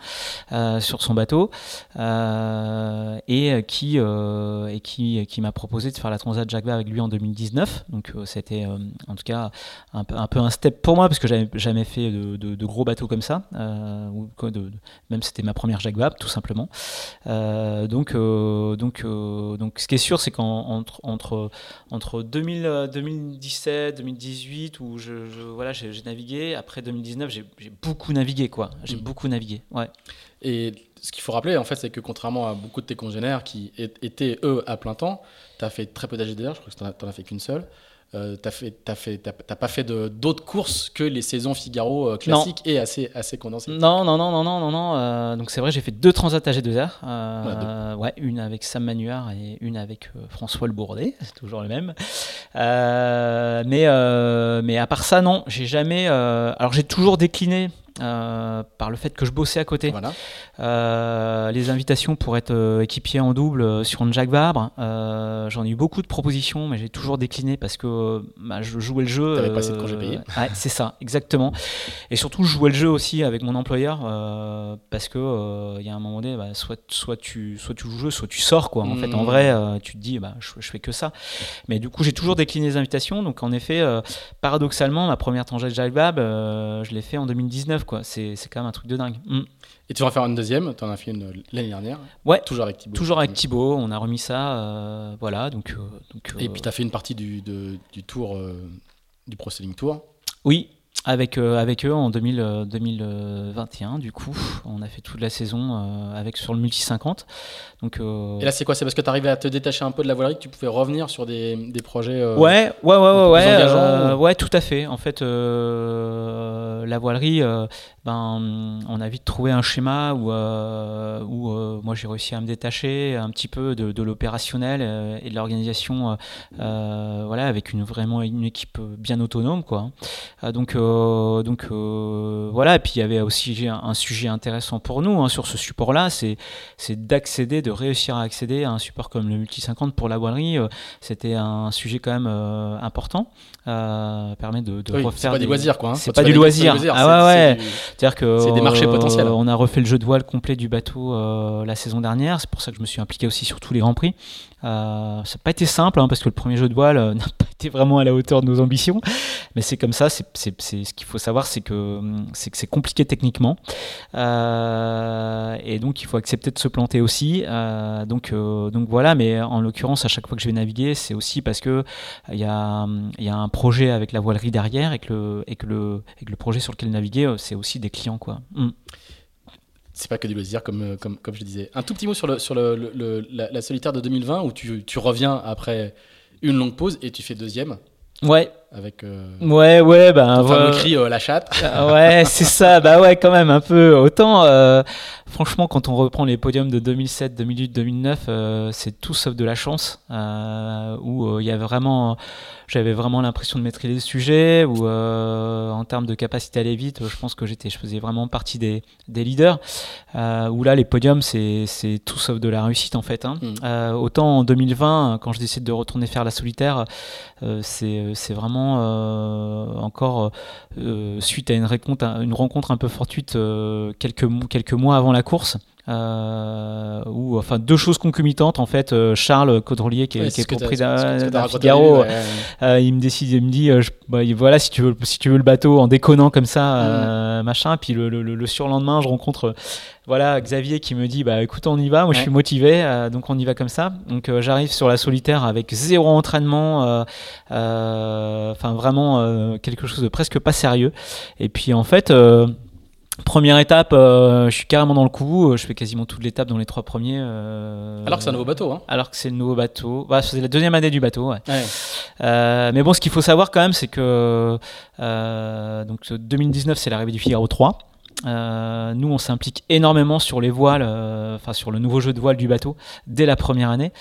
sur son bateau et qui et qui, qui m'a proposé de faire la transat Jacques avec lui en 2019. Donc c'était en tout cas un peu, un peu un step pour moi parce que j'avais jamais fait de, gros bateaux comme ça. même c'était ma première Jacques tout simplement. donc donc donc ce qui est sûr c'est qu'entre entre entre 2000, 2017 2018 où je, voilà, j'ai navigué. Après 2019, j'ai beaucoup navigué, quoi. J'ai mm. beaucoup navigué, ouais. Et ce qu'il faut rappeler, en fait, c'est que contrairement à beaucoup de tes congénères qui étaient, eux, à plein temps, tu as fait très peu d'AGDR, je crois que tu n'en as fait qu'une seule euh, t'as fait, fait, pas fait d'autres courses que les saisons Figaro euh, classiques et assez, assez condensées. Non, non, non, non, non, non, non. Euh, donc c'est vrai, j'ai fait deux transats à G2R. Euh, ouais, une avec Sam Manuard et une avec François Le Bourdet. C'est toujours le même. mais, mais à part ça, non, j'ai jamais. alors j'ai toujours décliné par le fait que je bossais à côté. les invitations pour être équipier en double sur une Jacques Vabre, j'en ai eu beaucoup de propositions, mais j'ai toujours décliné parce que bah, je jouais le jeu. T'avais pas assez de congés payés. c'est ça, exactement. Et surtout, je jouais le jeu aussi avec mon employeur parce que il y a un moment donné, bah, soit, soit, tu, soit tu joues le jeu, soit tu sors. Quoi. En fait, en mmh. vrai, tu te dis, bah, je, je fais que ça. Mais du coup, j'ai toujours décliné les invitations. Donc, en effet, euh, paradoxalement, ma première tangente Jalbab, euh, je l'ai fait en 2019. Quoi. C'est, quand même un truc de dingue. Mm. Et tu vas faire une deuxième Tu en as fait une l'année dernière Ouais. Toujours avec Thibaut Toujours avec mm. Thibaut. On a remis ça. Euh, voilà. Donc, donc, Et puis, tu as fait une partie du, du tour, du Pro Tour Oui, avec, avec eux en 2000, 2021, du coup, on a fait toute la saison avec sur le multi 50. Euh, Et là, c'est quoi? C'est parce que tu arrivais à te détacher un peu de la voilerie que tu pouvais revenir sur des, des projets euh, Ouais, ouais, ouais, ouais, euh, ouais, tout à fait. En fait, la voilerie, ben, on a vite trouvé un schéma où, où moi j'ai réussi à me détacher un petit peu de, de l'opérationnel et de l'organisation, voilà, avec une vraiment une équipe bien autonome, quoi. donc, donc voilà. Et puis il y avait aussi un, sujet intéressant pour nous hein, sur ce support-là, c'est d'accéder de réussir à accéder à un support comme le Multi 50 pour la voilerie, euh, c'était un sujet quand même euh, important. Euh, permet de, de refaire. C'est pas des... du loisir, quoi. Hein. C'est pas, du loisir. Ah ouais, ouais. C'est-à-dire que. C'est des marchés potentiels. On a refait le jeu de voile complet du bateau la saison dernière. C'est pour ça que je me suis impliqué aussi sur tous les grands prix. Euh, ça n'a pas été simple hein, parce que le premier jeu de voile euh, n'a pas été vraiment à la hauteur de nos ambitions, mais c'est comme ça. C'est, ce qu'il faut savoir, c'est que c'est que c'est compliqué techniquement, euh, et donc il faut accepter de se planter aussi. donc donc voilà. Mais en l'occurrence, à chaque fois que je vais naviguer, c'est aussi parce que il y a il y a un projet avec la voilerie derrière et que le et que le et que le projet sur lequel naviguer, c'est aussi des clients quoi. Mm c'est pas que du loisir, comme, euh, comme, comme je disais. Un tout petit mot sur, le, sur le, la, solitaire de 2020, où tu, tu, reviens après une longue pause et tu fais deuxième. Ouais. Avec. Euh, ouais, ouais, bah. Enfin, cri euh, la chatte. Ah ouais, c'est ça, bah ouais, quand même, un peu. Autant, franchement, quand on reprend les podiums de 2007, 2008, 2009, c'est tout sauf de la chance. où il y avait vraiment j'avais vraiment l'impression de maîtriser le sujet ou euh, en termes de capacité à aller vite, je pense que j'étais, je faisais vraiment partie des, des leaders. Euh, où là, les podiums, c'est, c'est tout sauf de la réussite en fait. Hein. Mm. Euh, autant en 2020, quand je décide de retourner faire la solitaire, c'est, c'est vraiment encore suite à une rencontre, un peu fortuite quelques, quelques mois avant la course. Euh, ou enfin deux choses concomitantes en fait euh, Charles Caudrelier qui est, qui est propriétaire Figaro euh, il me décide il me dit bah, voilà si tu veux si tu veux le bateau en déconnant comme ça mm. machin puis le, le, le, surlendemain je rencontre voilà Xavier qui me dit bah écoute on y va. Moi je suis motivé donc on y va comme ça. Donc j'arrive sur la solitaire avec zéro entraînement enfin vraiment quelque chose de presque pas sérieux. Et puis en fait Première étape, euh, je suis carrément dans le coup. Euh, je fais quasiment toute l'étape dans les trois premiers. Euh, alors que c'est un nouveau bateau. Hein. Alors que c'est le nouveau bateau. Bah, c'est la deuxième année du bateau. Ouais. mais bon, ce qu'il faut savoir quand même, c'est que donc 2019, c'est l'arrivée du Figaro 3. Euh, nous, on s'implique énormément sur les voiles, euh, enfin sur le nouveau jeu de voile du bateau dès la première année.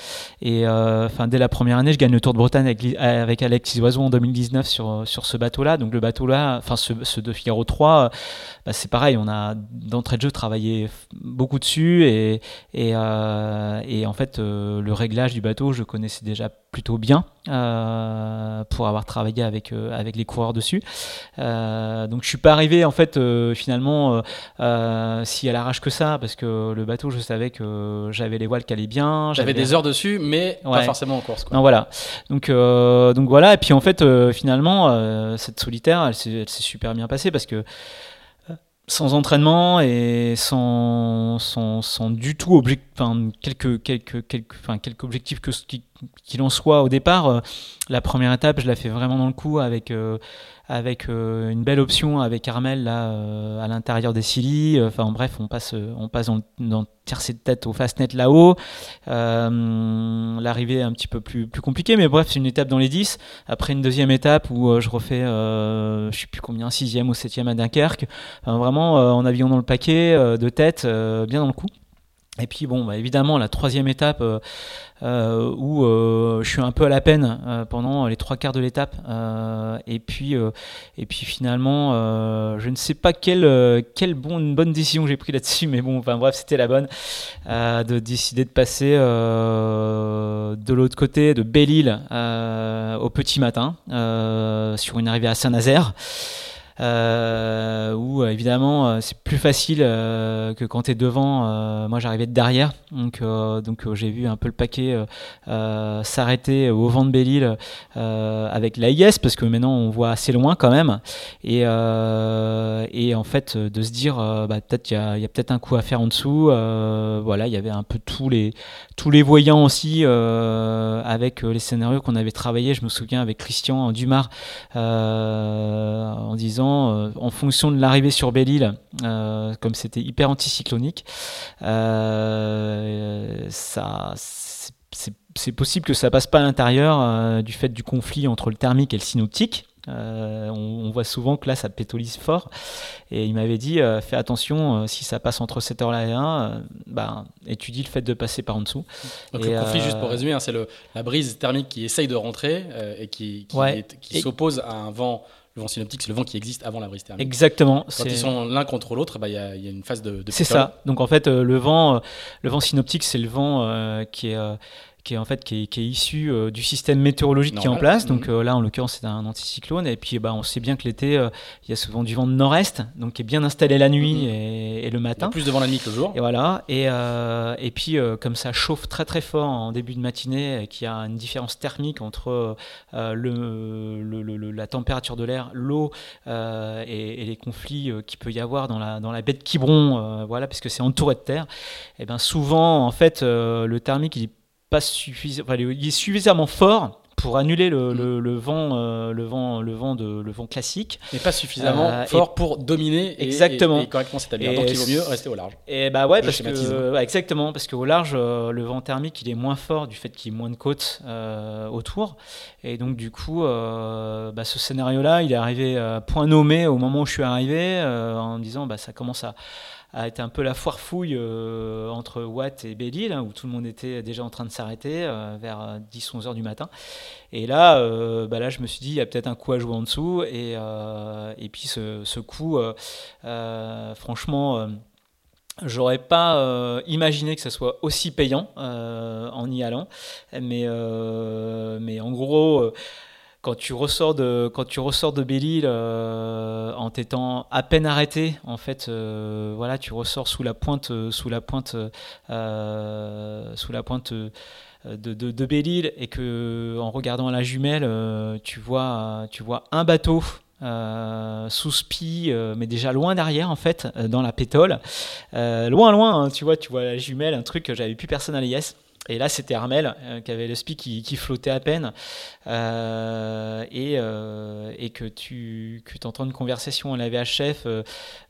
Et euh, enfin dès la première année, je gagne le Tour de Bretagne avec, Alexis Oiseau en 2019 sur sur ce bateau-là. Donc le bateau-là, enfin ce, ce, de Figaro 3, bah, c'est pareil. On a d'entrée de jeu travaillé beaucoup dessus et et, et en fait le réglage du bateau, je connaissais déjà plutôt bien pour avoir travaillé avec avec les coureurs dessus. donc je suis pas arrivé en fait finalement euh, euh, si elle arrache que ça, parce que le bateau, je savais que j'avais les voiles qui allaient bien. J'avais des heures dessus, mais pas forcément en course. Non, voilà. Donc, euh, donc voilà. Et puis en fait, finalement, cette solitaire, elle s'est super bien passée parce que sans entraînement et sans, sans, sans du tout objectif, enfin, quelques, quelques, quelques, enfin, quelques objectifs que qu'il en soit au départ, la première étape, je la fais vraiment dans le coup avec avec euh, une belle option avec Armel là euh, à l'intérieur des Silly. Enfin bref, on passe on passe dans, dans tiercé de tête au fastnet là-haut. Euh, l'arrivée est un petit peu plus plus compliquée, mais bref, c'est une étape dans les 10. Après une deuxième étape où je refais je sais plus combien sixième ou septième à Dunkerque. vraiment en naviguant dans le paquet de tête, bien dans le coup. Et puis bon, bah, évidemment, la troisième étape euh, euh, où euh, je suis un peu à la peine pendant les trois quarts de l'étape. et puis et puis finalement, je ne sais pas quelle quelle bonne bonne décision j'ai pris là-dessus, mais bon, enfin bref, c'était la bonne de décider de passer de l'autre côté, de Belle-Île au petit matin sur une arrivée à Saint-Nazaire euh, où euh, évidemment euh, c'est plus facile que quand tu es devant. moi j'arrivais de derrière, donc, donc j'ai vu un peu le paquet s'arrêter au vent de Belle-Île avec l'AIS parce que maintenant on voit assez loin quand même. Et, et en fait de se dire bah, peut-être il y a, a peut-être un coup à faire en dessous. voilà, il y avait un peu tous les, tous les voyants aussi avec les scénarios qu'on avait travaillé. Je me souviens avec Christian Dumas en disant euh, en fonction de l'arrivée sur Belle-Île, euh, comme c'était hyper anticyclonique, euh, ça, c'est possible que ça passe pas à l'intérieur du fait du conflit entre le thermique et le synoptique. on, voit souvent que là ça pétolise fort. Et il m'avait dit fais attention si ça passe entre cette heure-là et 1 bah, étudie le fait de passer par en dessous. Donc le conflit juste pour résumer hein, c'est la brise thermique qui essaye de rentrer et qui, qui, s'oppose à un vent le vent synoptique, c'est le vent qui existe avant la brise thermique. Exactement. Quand ils sont l'un contre l'autre, bah, il bah, y, y, a une phase de. de c'est ça. Donc en fait, euh, le vent, euh, le vent synoptique, c'est le vent euh, qui est qui est en fait qui est, issu euh, du système météorologique qui est en place. Donc mhm. euh, là, en l'occurrence, c'est un anticyclone. Et puis, bah, on sait bien que l'été, euh, il y a souvent du vent de nord-est, donc qui est bien installé la nuit mhm. et, le matin. plus de vent la nuit que le jour. Et voilà. Et, et puis, comme ça chauffe très très fort en début de matinée, et qu'il y a une différence thermique entre le, le, la température de l'air, l'eau et, les conflits qu'il peut y avoir dans la, dans la baie de Quiberon, voilà, puisque c'est entouré de terre. Et ben souvent, en fait, le thermique, il pas suffisant, il est suffisamment fort pour annuler le, mm. le, vent, euh, le vent, le vent de le vent classique. Mais pas suffisamment euh, fort pour dominer et, exactement. Et, correctement s'établir. Donc il vaut mieux rester au large. Et bah ouais, parce que exactement, parce qu'au large, euh, le vent thermique il est moins fort du fait qu'il y ait moins de côtes autour. Et donc du coup, bah, ce scénario-là, il est arrivé à point nommé au moment où je suis arrivé, en me disant bah ça commence à a été un peu la foire fouille euh, entre Watt et Belle-Île, hein, où tout le monde était déjà en train de s'arrêter euh, vers 10-11 heures du matin. Et là, euh, bah là, je me suis dit, il y a peut-être un coup à jouer en dessous. Et, et puis ce, coup, franchement J'aurais pas imaginé que ça soit aussi payant en y allant, mais en gros, quand tu ressors de quand tu ressors de Belle-Île euh, en t'étant à peine arrêté en fait euh, voilà tu ressors sous la pointe euh, sous la pointe sous la pointe de, de, de Belle-Île et que en regardant la jumelle tu vois tu vois un bateau sous spi, mais déjà loin derrière en fait, dans la pétole. loin, loin, hein, tu vois, tu vois la jumelle, un truc que j'avais plus personne à l'IS. Et là, c'était Armel euh, qui avait le spi qui, qui flottait à peine euh, et, euh, et, que tu que entends une conversation à la VHF,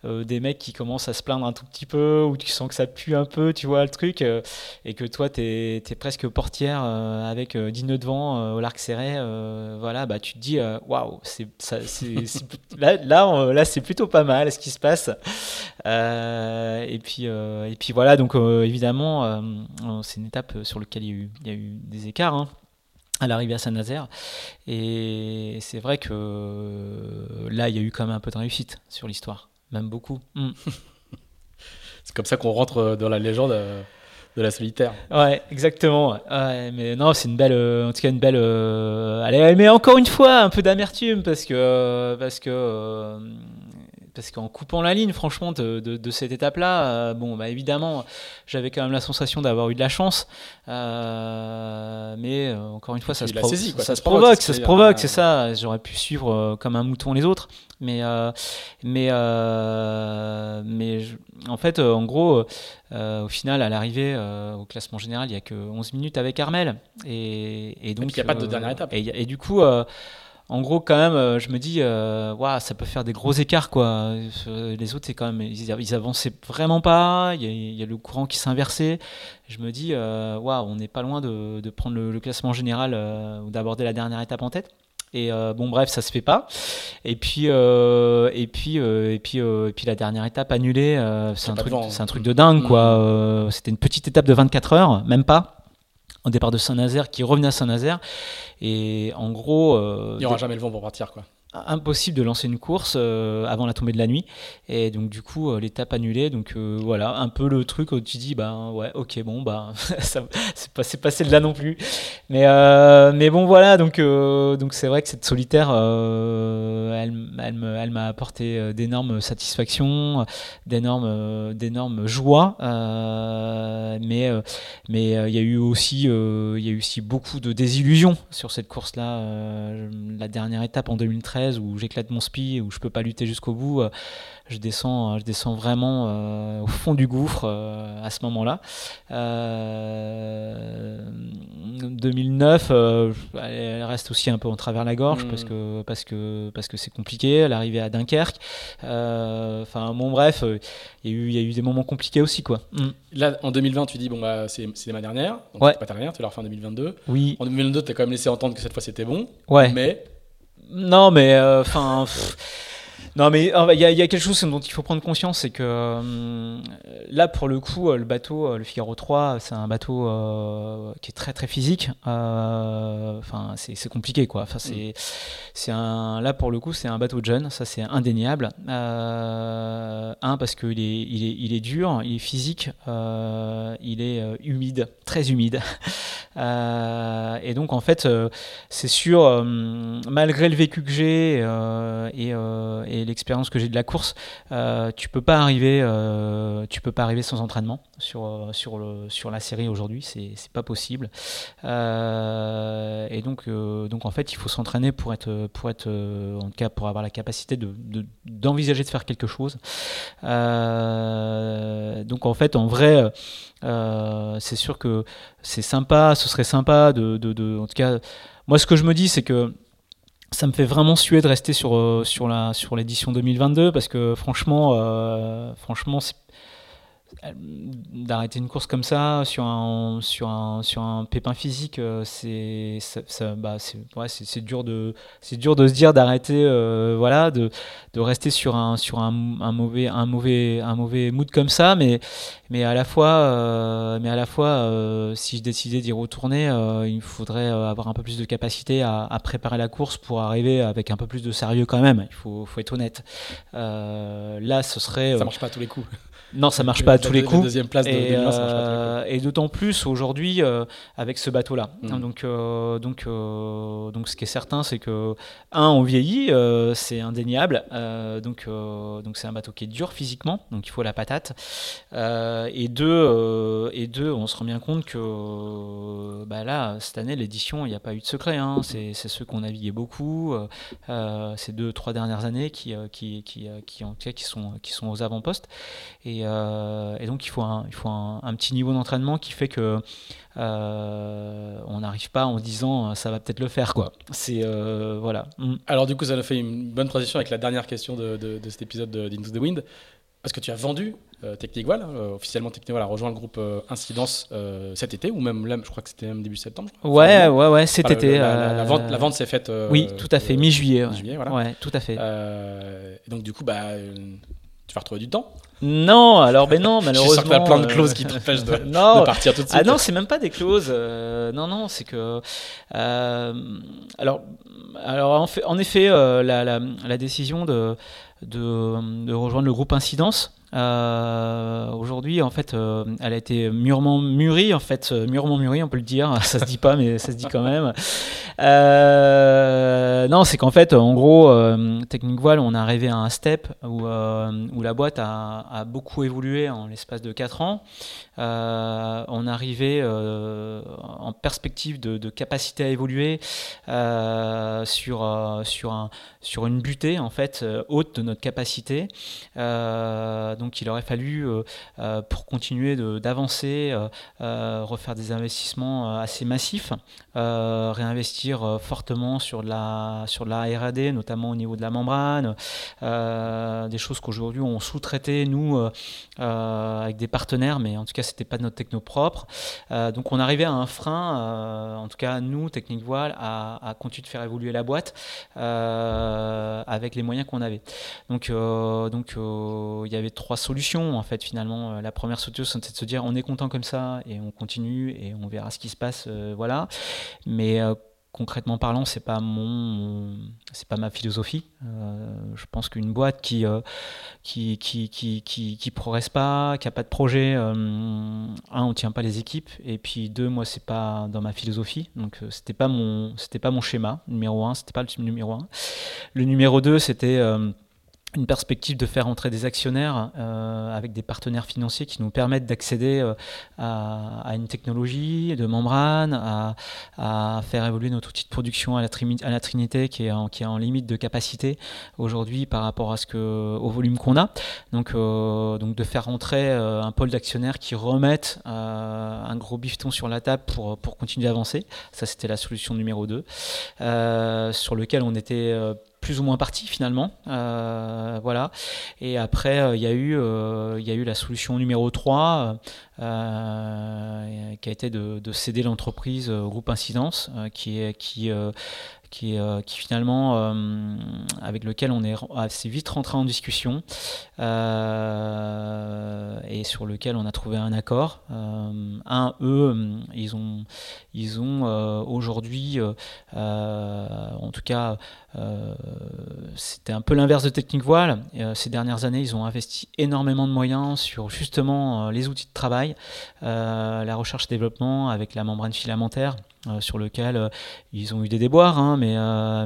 des mecs qui commencent à se plaindre un tout petit peu ou tu sens que ça pue un peu, tu vois le truc, et que toi, tu es, presque portière avec 10 nœuds de vent au larc serré. voilà, bah, tu te dis, waouh, là, là c'est plutôt pas mal ce qui se passe. et, puis, et puis voilà, donc évidemment, c'est une étape sur lequel il y a eu, il y a eu des écarts. Hein, à l'arrivée à Saint-Nazaire. Et c'est vrai que euh, là, il y a eu quand même un peu de réussite sur l'histoire, même beaucoup. Mm. c'est comme ça qu'on rentre euh, dans la légende euh, de la solitaire. Ouais, exactement. mais non, c'est une belle, en tout cas une belle. allez, mais encore une fois, un peu d'amertume parce que parce que parce qu'en coupant la ligne, franchement, de, de, cette étape-là, euh, bon, bah, évidemment, j'avais quand même la sensation d'avoir eu de la chance. Euh, mais euh, encore une fois, ça se, ça, se, provoque, ça se provoque, c'est ça. J'aurais pu suivre comme un mouton les autres. Mais, mais, mais en fait, en gros, au final, à l'arrivée au classement général, il n'y a que 11 minutes avec Armel. Et, et donc, il n'y a pas de dernière étape. Et, et du coup, en gros, quand même, euh, je me dis, euh, ça peut faire des gros écarts, quoi. Les autres, c'est quand même, ils, avançaient vraiment pas. Il y, a, le courant qui s'inversait. Je me dis, euh, on n'est pas loin de, prendre le, classement général ou d'aborder la dernière étape en tête. Et bon, bref, ça se fait pas. Et puis, et puis, et puis, et puis la dernière étape annulée, c'est un, truc, c'est un truc de dingue, quoi. Mmh. C'était une petite étape de 24 heures, même pas au départ de Saint-Nazaire, qui revenait à Saint-Nazaire. Et en gros. Il n'y aura jamais le vent pour partir, quoi impossible de lancer une course euh, avant la tombée de la nuit. Et donc du coup euh, l'étape annulée. Donc euh, voilà un peu le truc où tu dis bah ouais ok bon bah c'est pas passé de là non plus. Mais mais bon voilà donc donc c'est vrai que cette solitaire elle, elle, elle m'a apporté d'énormes satisfactions d'énormes d'énormes joies mais mais il y a eu aussi il y a eu aussi beaucoup de désillusions sur cette course là la dernière étape en 2013 où j'éclate mon spi, où je peux pas lutter jusqu'au bout, euh, je descends, je descends vraiment euh, au fond du gouffre euh, à ce moment-là. 2009, elle reste aussi un peu en travers la gorge parce hmm. que parce que parce que c'est compliqué. L'arrivée à Dunkerque. Enfin bon bref, il y, a eu, il y a eu des moments compliqués aussi quoi. Hmm. Là en 2020, tu dis bon bah c'est ma dernière. Donc ouais. pas ta dernière, tu l'as refait en 2022. Oui. En 2022, tu as quand même laissé entendre que cette fois c'était bon. Ouais. Mais non, mais euh, enfin. Non, mais il y, a quelque chose dont il faut prendre conscience, c'est que euh, là, pour le coup, euh, le bateau, le Figaro 3, c'est un bateau qui est très très physique. Enfin, c'est compliqué, quoi. Enfin, c'est c'est un là pour le coup, c'est un bateau de jeune, ça c'est indéniable. un parce qu'il est, il est il est dur, il est physique, il est humide, très humide. Euh, et donc en fait, euh, c'est sûr, euh, malgré le vécu que j'ai et, l'expérience que j'ai de la course, tu peux pas arriver, tu peux pas arriver sans entraînement sur sur le sur la série aujourd'hui, c'est c'est pas possible. et donc donc en fait, il faut s'entraîner pour être pour être en tout cas pour avoir la capacité de d'envisager de, faire quelque chose. donc en fait, en vrai, c'est sûr que c'est sympa, ce serait sympa de, de, En tout cas, moi, ce que je me dis, c'est que ça me fait vraiment suer de rester sur, euh, sur, la, sur l'édition 2022 parce que franchement, euh, franchement c'est d'arrêter une course comme ça sur un sur un sur un pépin physique euh, c'est ça, bah, c'est ouais, c'est dur de c'est dur de se dire d'arrêter euh, voilà de, de rester sur un sur un, un, mauvais un mauvais un mauvais mood comme ça. Mais mais à la fois euh, mais à la fois si je décidais d'y retourner il faudrait avoir un peu plus de capacité à, à, préparer la course pour arriver avec un peu plus de sérieux quand même. Il faut faut être honnête. Là ce serait ça marche pas à tous les coups non, ça marche pas à tous les coups. deuxième place et, euh, et d'autant plus aujourd'hui euh, avec ce bateau-là. Mm. Donc, euh, donc, donc, ce qui est certain, c'est que un, on vieillit, c'est indéniable. donc, donc, c'est un bateau qui est dur physiquement, donc il faut la patate. et deux, et deux, on se rend bien compte que bah là, cette année, l'édition, il n'y a pas eu de secret. Hein. C'est ceux qu'on naviguait beaucoup. ces deux, trois dernières années qui, qui, qui, qui, en, qui sont, qui sont aux avant-postes. Et euh, et, donc il faut un, il faut un, petit niveau d'entraînement qui fait que euh, on n'arrive pas en disant ça va peut-être le faire quoi. C'est euh, voilà. Mm. Alors du coup ça nous fait une bonne transition avec la dernière question de, de, cet épisode d'Into the Wind parce que tu as vendu Technique Voile, officiellement Technique Voile a rejoint le groupe Incidence cet été, ou même là, je crois que c'était même début septembre. ouais, ouais, ouais, cet été. la, vente, la vente s'est faite. oui, tout à fait, mi-juillet. Mi voilà. ouais, tout à fait. donc du coup, bah, tu vas retrouver du temps non, alors ben non, malheureusement. Je suis sûr que plein de clauses qui t'empêchent de, de, partir tout de suite. Ah non, c'est même pas des clauses. Euh, non, non, c'est que. Euh, alors, alors en, fait, en effet, euh, la, la, la, décision de, de, de, rejoindre le groupe Incidence. Aujourd'hui, en fait, elle a été mûrement mûrie, en fait, mûrement mûrie, on peut le dire. Ça se dit pas, mais ça se dit quand même. Euh, non, c'est qu'en fait, en gros, euh, Technique Voile, on est arrivé à un step où, euh, où la boîte a, beaucoup évolué en l'espace de 4 ans. on arrivait en perspective de, capacité à évoluer sur, sur, un, sur une butée en fait haute de notre capacité. donc donc il aurait fallu, pour continuer d'avancer, refaire des investissements assez massifs, réinvestir fortement sur de la, sur de la R&D, notamment au niveau de la membrane, des choses qu'aujourd'hui on sous-traitait, nous, avec des partenaires, mais en tout cas, c'était pas notre techno propre. donc on arrivait à un frein, en tout cas, nous, Technique Voile, à, à continuer de faire évoluer la boîte avec les moyens qu'on avait. Donc, euh, donc euh, il y avait trois solutions en fait finalement. La première solution c'était de se dire on est content comme ça et on continue et on verra ce qui se passe, euh, voilà. Mais concrètement parlant, c'est pas mon, c'est pas ma philosophie. je pense qu'une boîte qui, qui, qui, qui, qui, progresse pas, qui a pas de projet, un, on tient pas les équipes, et puis deux, moi, c'est pas dans ma philosophie. Donc, c'était pas mon, c'était pas mon schéma. Numéro un, c'était pas le numéro un. Le numéro deux, c'était une perspective de faire entrer des actionnaires euh, avec des partenaires financiers qui nous permettent d'accéder euh, à, une technologie de membrane, à, à, faire évoluer notre outil de production à la, à la Trinité qui est, en, qui est en limite de capacité aujourd'hui par rapport à ce que, au volume qu'on a. Donc, euh, donc de faire entrer un pôle d'actionnaires qui remettent un gros bifton sur la table pour, pour continuer d'avancer. Ça, c'était la solution numéro 2, sur lequel on était plus ou moins parti finalement. Euh, voilà. Et après, euh, il y, a eu, euh, il y a eu la solution numéro 3 qui a été de, de céder l'entreprise au groupe Incidence, qui, est, qui, qui, qui finalement, avec lequel on est assez vite rentré en discussion et sur lequel on a trouvé un accord. un, eux, ils ont, ils ont aujourd'hui, en tout cas, euh, c'était un peu l'inverse de Technique Voile. Euh, ces dernières années, ils ont investi énormément de moyens sur justement euh, les outils de travail, la recherche et développement avec la membrane filamentaire. Sur lequel ils ont eu des déboires, hein, mais,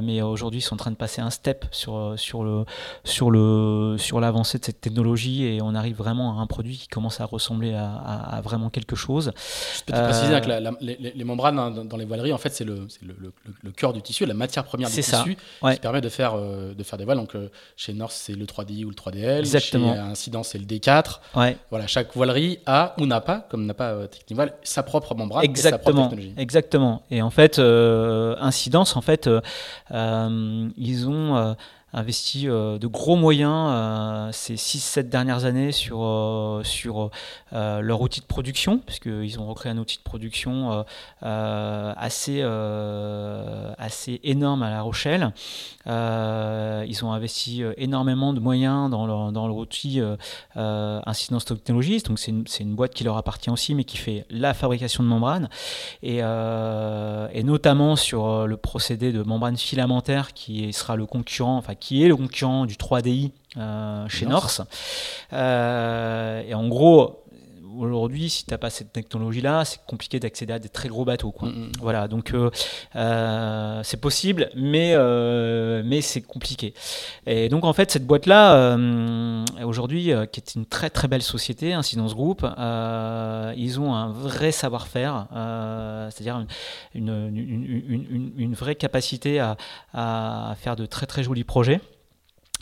mais aujourd'hui ils sont en train de passer un step sur, sur, le, sur, le, sur l'avancée de cette technologie et on arrive vraiment à un produit qui commence à ressembler à, vraiment quelque chose. Je peux te préciser que les, membranes hein, dans, les voileries, en fait, c'est le, le, le, cœur du tissu, la matière première du tissu qui permet de faire, euh, de faire des voiles. Donc, euh, chez North, c'est le 3D ou le 3DL. Exactement. Chez Incident, c'est le D4. Ouais. Voilà, chaque voilerie a ou n'a pas, comme n'a pas euh, Technival, sa propre membrane Exactement. et sa propre technologie. Exactement. Et en fait, Incidence, en fait, ils ont investi euh, de gros moyens euh, ces 6-7 dernières années sur, euh, sur leur outil de production, puisqu'ils ont recréé un outil de production assez, assez énorme à La Rochelle. ils ont investi énormément de moyens dans leur, dans leur outil Incidence Technologies, donc c'est une, une, boîte qui leur appartient aussi, mais qui fait la fabrication de membranes, et, et notamment sur le procédé de membrane filamentaire qui sera le concurrent, enfin qui est le concurrent du 3DI euh, chez North. Euh, et en gros, aujourd'hui, si tu n'as pas cette technologie-là, c'est compliqué d'accéder à des très gros bateaux. Quoi. Mm, mm. Voilà, donc euh, c'est possible, mais, mais c'est compliqué. Et donc, en fait, cette boîte-là, aujourd'hui, qui est une très très belle société, Incidence Group, ils ont un vrai savoir-faire, c'est-à-dire une une, une, vraie capacité à, à faire de très très jolis projets.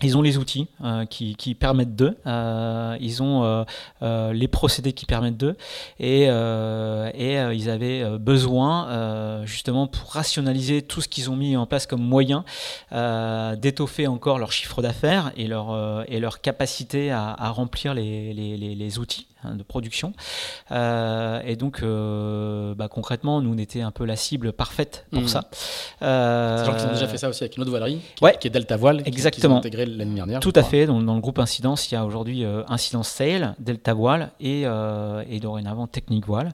Ils ont les outils euh, qui, qui, permettent d'eux, euh, ils ont euh, les procédés qui permettent d'eux, et, et ils avaient besoin, justement, pour rationaliser tout ce qu'ils ont mis en place comme moyen, d'étoffer encore leur chiffre d'affaires et leur, et leur capacité à, à remplir les, les, les, les outils. Hein, de production. Euh, et donc, euh, bah, concrètement, nous, on était un peu la cible parfaite pour mmh. ça. Euh, C'est gens qui ont déjà fait ça aussi avec une autre voilerie, qui, ouais, qui est Delta Voile, exactement. Qui, intégré l'année dernière. Tout à fait. Dans, dans, le groupe Incidence, il y a aujourd'hui Incidence Sail, Delta Voile et, et dorénavant Technique Voile.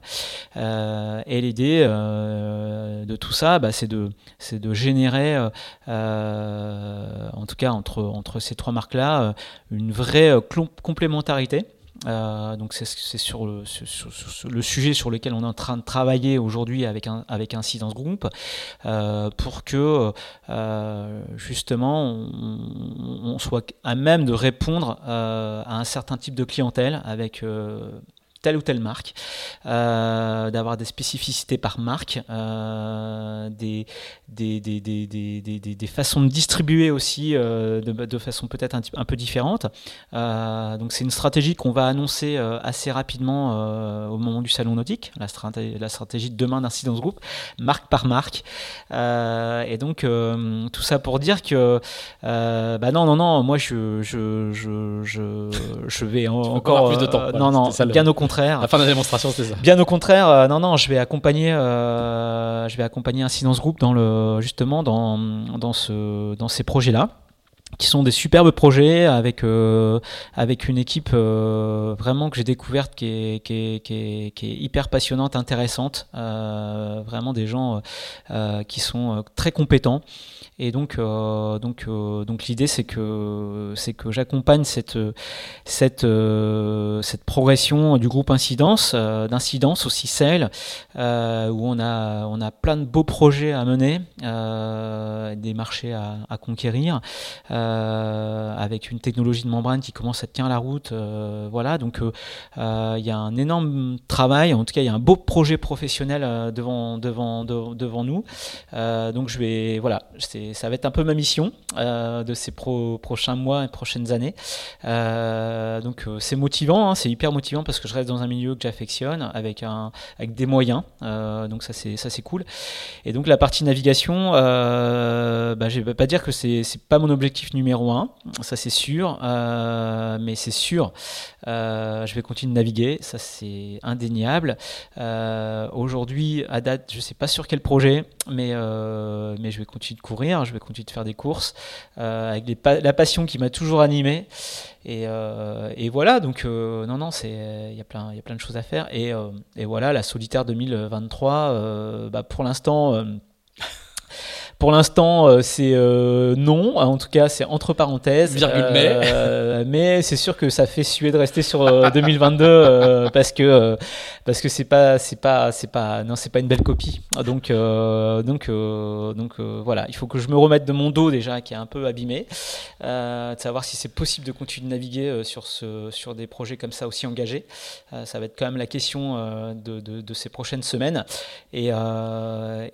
et l'idée de tout ça, bah, c'est de, de générer, en tout cas entre, entre ces trois marques-là, une vraie complémentarité. Euh, donc c'est sur le, le, sujet sur lequel on est en train de travailler aujourd'hui avec un avec Incidence Group euh, pour que euh, justement on, soit à même de répondre à un certain type de clientèle avec telle ou telle marque, d'avoir des spécificités par marque, des, des, des, des, façons de distribuer aussi de, de façon peut-être un, un, peu différente. donc c'est une stratégie qu'on va annoncer assez rapidement au moment du salon nautique, la, stratégie, la stratégie de demain d'Incidence Group, marque par marque. et donc tout ça pour dire que bah non, non, non, moi je, je, je, je, je vais encore plus de temps. non, non, bien au contraire. La fin de la démonstration, c'est ça. Bien au contraire, non, non, je vais accompagner, je vais accompagner Incidence Group dans le, justement dans, dans, ce, dans ces projets-là qui sont des superbes projets avec euh, avec une équipe euh, vraiment que j'ai découverte qui est, qui, est, qui, est, qui est, hyper passionnante, intéressante, euh, vraiment des gens qui sont très compétents. Et donc, euh, donc, euh, donc l'idée, c'est que, c'est que j'accompagne cette, cette, euh, cette progression du groupe Incidence, d'incidence aussi celle où on a, on a plein de beaux projets à mener, des marchés à, conquérir, avec une technologie de membrane qui commence à tenir la route. voilà, donc il y a un énorme travail, en tout cas, il y a un beau projet professionnel devant, devant, devant nous. donc je vais, voilà, c'est ça va être un peu ma mission euh, de ces prochains mois et prochaines années. Euh, donc euh, c'est motivant, hein, c'est hyper motivant parce que je reste dans un milieu que j'affectionne avec, des moyens. donc ça c'est cool. Et donc la partie navigation, bah, je vais pas dire que c'est c'est pas mon objectif numéro un, ça c'est sûr, mais c'est sûr, je vais continuer de naviguer, ça c'est indéniable. Aujourd'hui à date, je sais pas sur quel projet, mais mais je vais continuer de courir je vais continuer de faire des courses euh, avec la passion qui m'a toujours animé. Et, euh, voilà, donc euh, non, non, il y, a plein, y a plein de choses à faire. Et, voilà, la solitaire 2023, bah, pour l'instant pour l'instant, euh, c'est euh, non. En tout cas, c'est entre parenthèses. Virgule mais. mais c'est sûr que ça fait suer de rester sur 2022 euh, parce que parce que c'est pas c'est pas c'est pas non c'est pas une belle copie. Donc donc donc voilà, il faut que je me remette de mon dos déjà qui est un peu abîmé, de savoir si c'est possible de continuer de naviguer sur ce sur des projets comme ça aussi engagés. ça va être quand même la question de, de, de, ces prochaines semaines. Et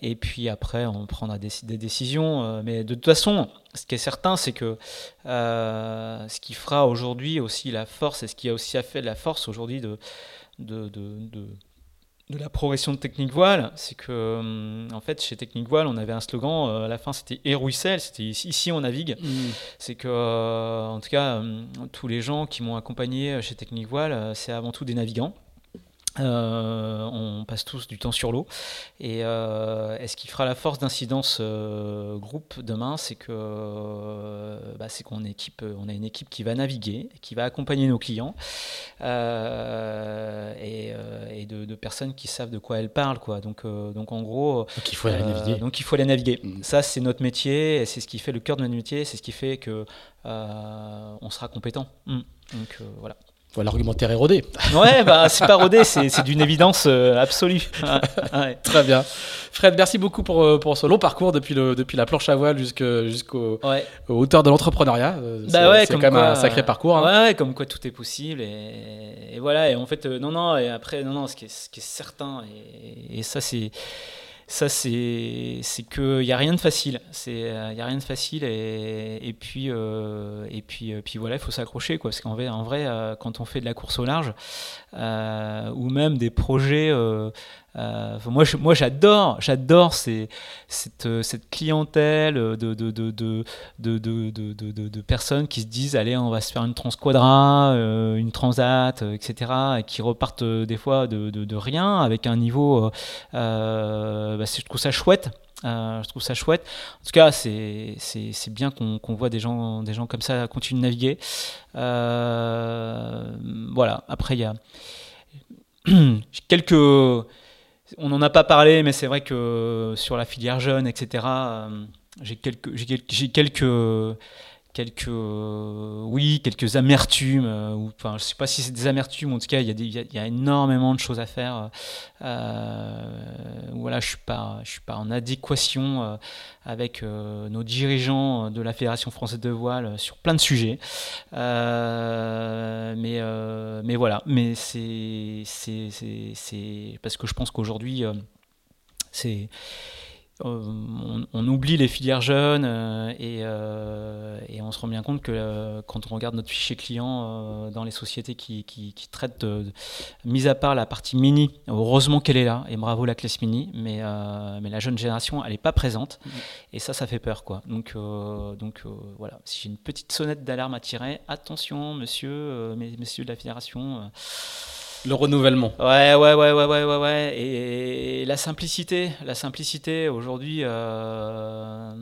et puis après, on prendra des, des décisions. Euh, mais de toute façon, ce qui est certain, c'est que euh, ce qui fera aujourd'hui aussi la force, et ce qui a aussi fait la force aujourd'hui de, de, de, la progression de Technique Voile, c'est que euh, en fait chez Technique Voile, on avait un slogan à la fin, c'était et c'était ici on navigue. Mmh. C'est que en tout cas tous les gens qui m'ont accompagné chez Technique Voile, c'est avant tout des navigants. Euh, on passe tous du temps sur l'eau. Et, euh, ce qui fera la force d'incidence euh, groupe demain, c'est que bah, c'est qu'on équipe, on a une équipe qui va naviguer, qui va accompagner nos clients et, de, personnes qui savent de quoi elles parlent, quoi. Donc, donc en gros, donc il faut aller naviguer. Donc il faut aller naviguer. Mm. Ça, c'est notre métier, c'est ce qui fait le cœur de notre métier, c'est ce qui fait que on sera compétent. Mm. Donc voilà. L'argumentaire est rodé. Ouais, bah, c'est pas rodé, c'est d'une évidence euh, absolue. Très bien. Fred, merci beaucoup pour, euh, pour ce long parcours depuis, le, depuis la planche à voile jusqu'aux ouais. hauteur de l'entrepreneuriat. Euh, bah c'est quand même un sacré parcours. Hein. Ouais, comme quoi tout est possible. Et, voilà, et en fait, non, non, et après, non, non, ce qui est, ce qui est certain, et, et ça, c'est ça c'est c'est que y a rien de facile c'est il euh, y a rien de facile et, puis euh, et puis euh, puis voilà il faut s'accrocher quoi parce qu'en vrai en vrai quand on fait de la course au large ou même des projets euh, moi, moi, j'adore, j'adore cette, cette clientèle de, de, de, de, personnes qui se disent allez, on va se faire une transquadra, euh, une transat, etc., et qui repartent euh, des fois de, rien avec un niveau. Bah, je trouve ça chouette. je trouve ça chouette. En tout cas, c'est bien qu'on voit des gens, comme ça continuer de naviguer. voilà. Après, il y a quelques on n'en a pas parlé, mais c'est vrai que sur la filière jeune, etc., euh, j'ai quelques, quelques, euh, oui, quelques amertumes. Euh, ou, enfin, je sais pas si c'est des amertumes. En tout cas, il y, a y, a énormément de choses à faire. Euh, voilà, je suis pas, je suis pas en adéquation avec nos dirigeants de la Fédération française de voile sur plein de sujets. mais, mais voilà. Mais c'est, c'est, parce que je pense qu'aujourd'hui, c'est euh, on, oublie les filières jeunes euh, euh, et, on se rend bien compte que quand on regarde notre fichier client dans les sociétés qui, traitent, de, mis à part la partie mini, heureusement qu'elle est là et bravo la classe mini, mais, mais la jeune génération elle n'est pas présente et ça ça fait peur quoi. Donc, donc voilà, si j'ai une petite sonnette d'alarme à tirer, attention monsieur, messieurs de la fédération. Le renouvellement. Ouais, ouais, ouais, ouais, ouais, ouais, Et, la simplicité, la simplicité aujourd'hui. Euh,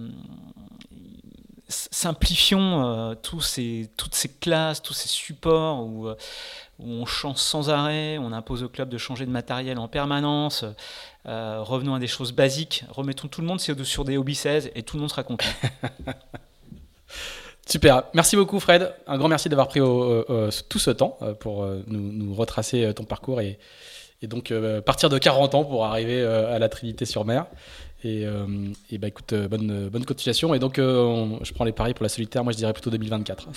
simplifions euh, tous ces, toutes ces classes, tous ces supports où, euh, où, on change sans arrêt, on impose au club de changer de matériel en permanence. revenons à des choses basiques, remettons tout le monde sur des hobby 16 et tout le monde sera content. Super, merci beaucoup Fred. Un grand merci d'avoir pris tout ce temps euh, pour euh, nous, retracer euh, ton parcours et, donc partir de 40 ans pour arriver à la Trinité-sur-Mer. Et, bah écoute, bonne, bonne continuation. Et donc je prends les paris pour la solitaire, moi je dirais plutôt 2024.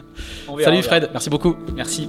Salut Fred, merci beaucoup. Merci.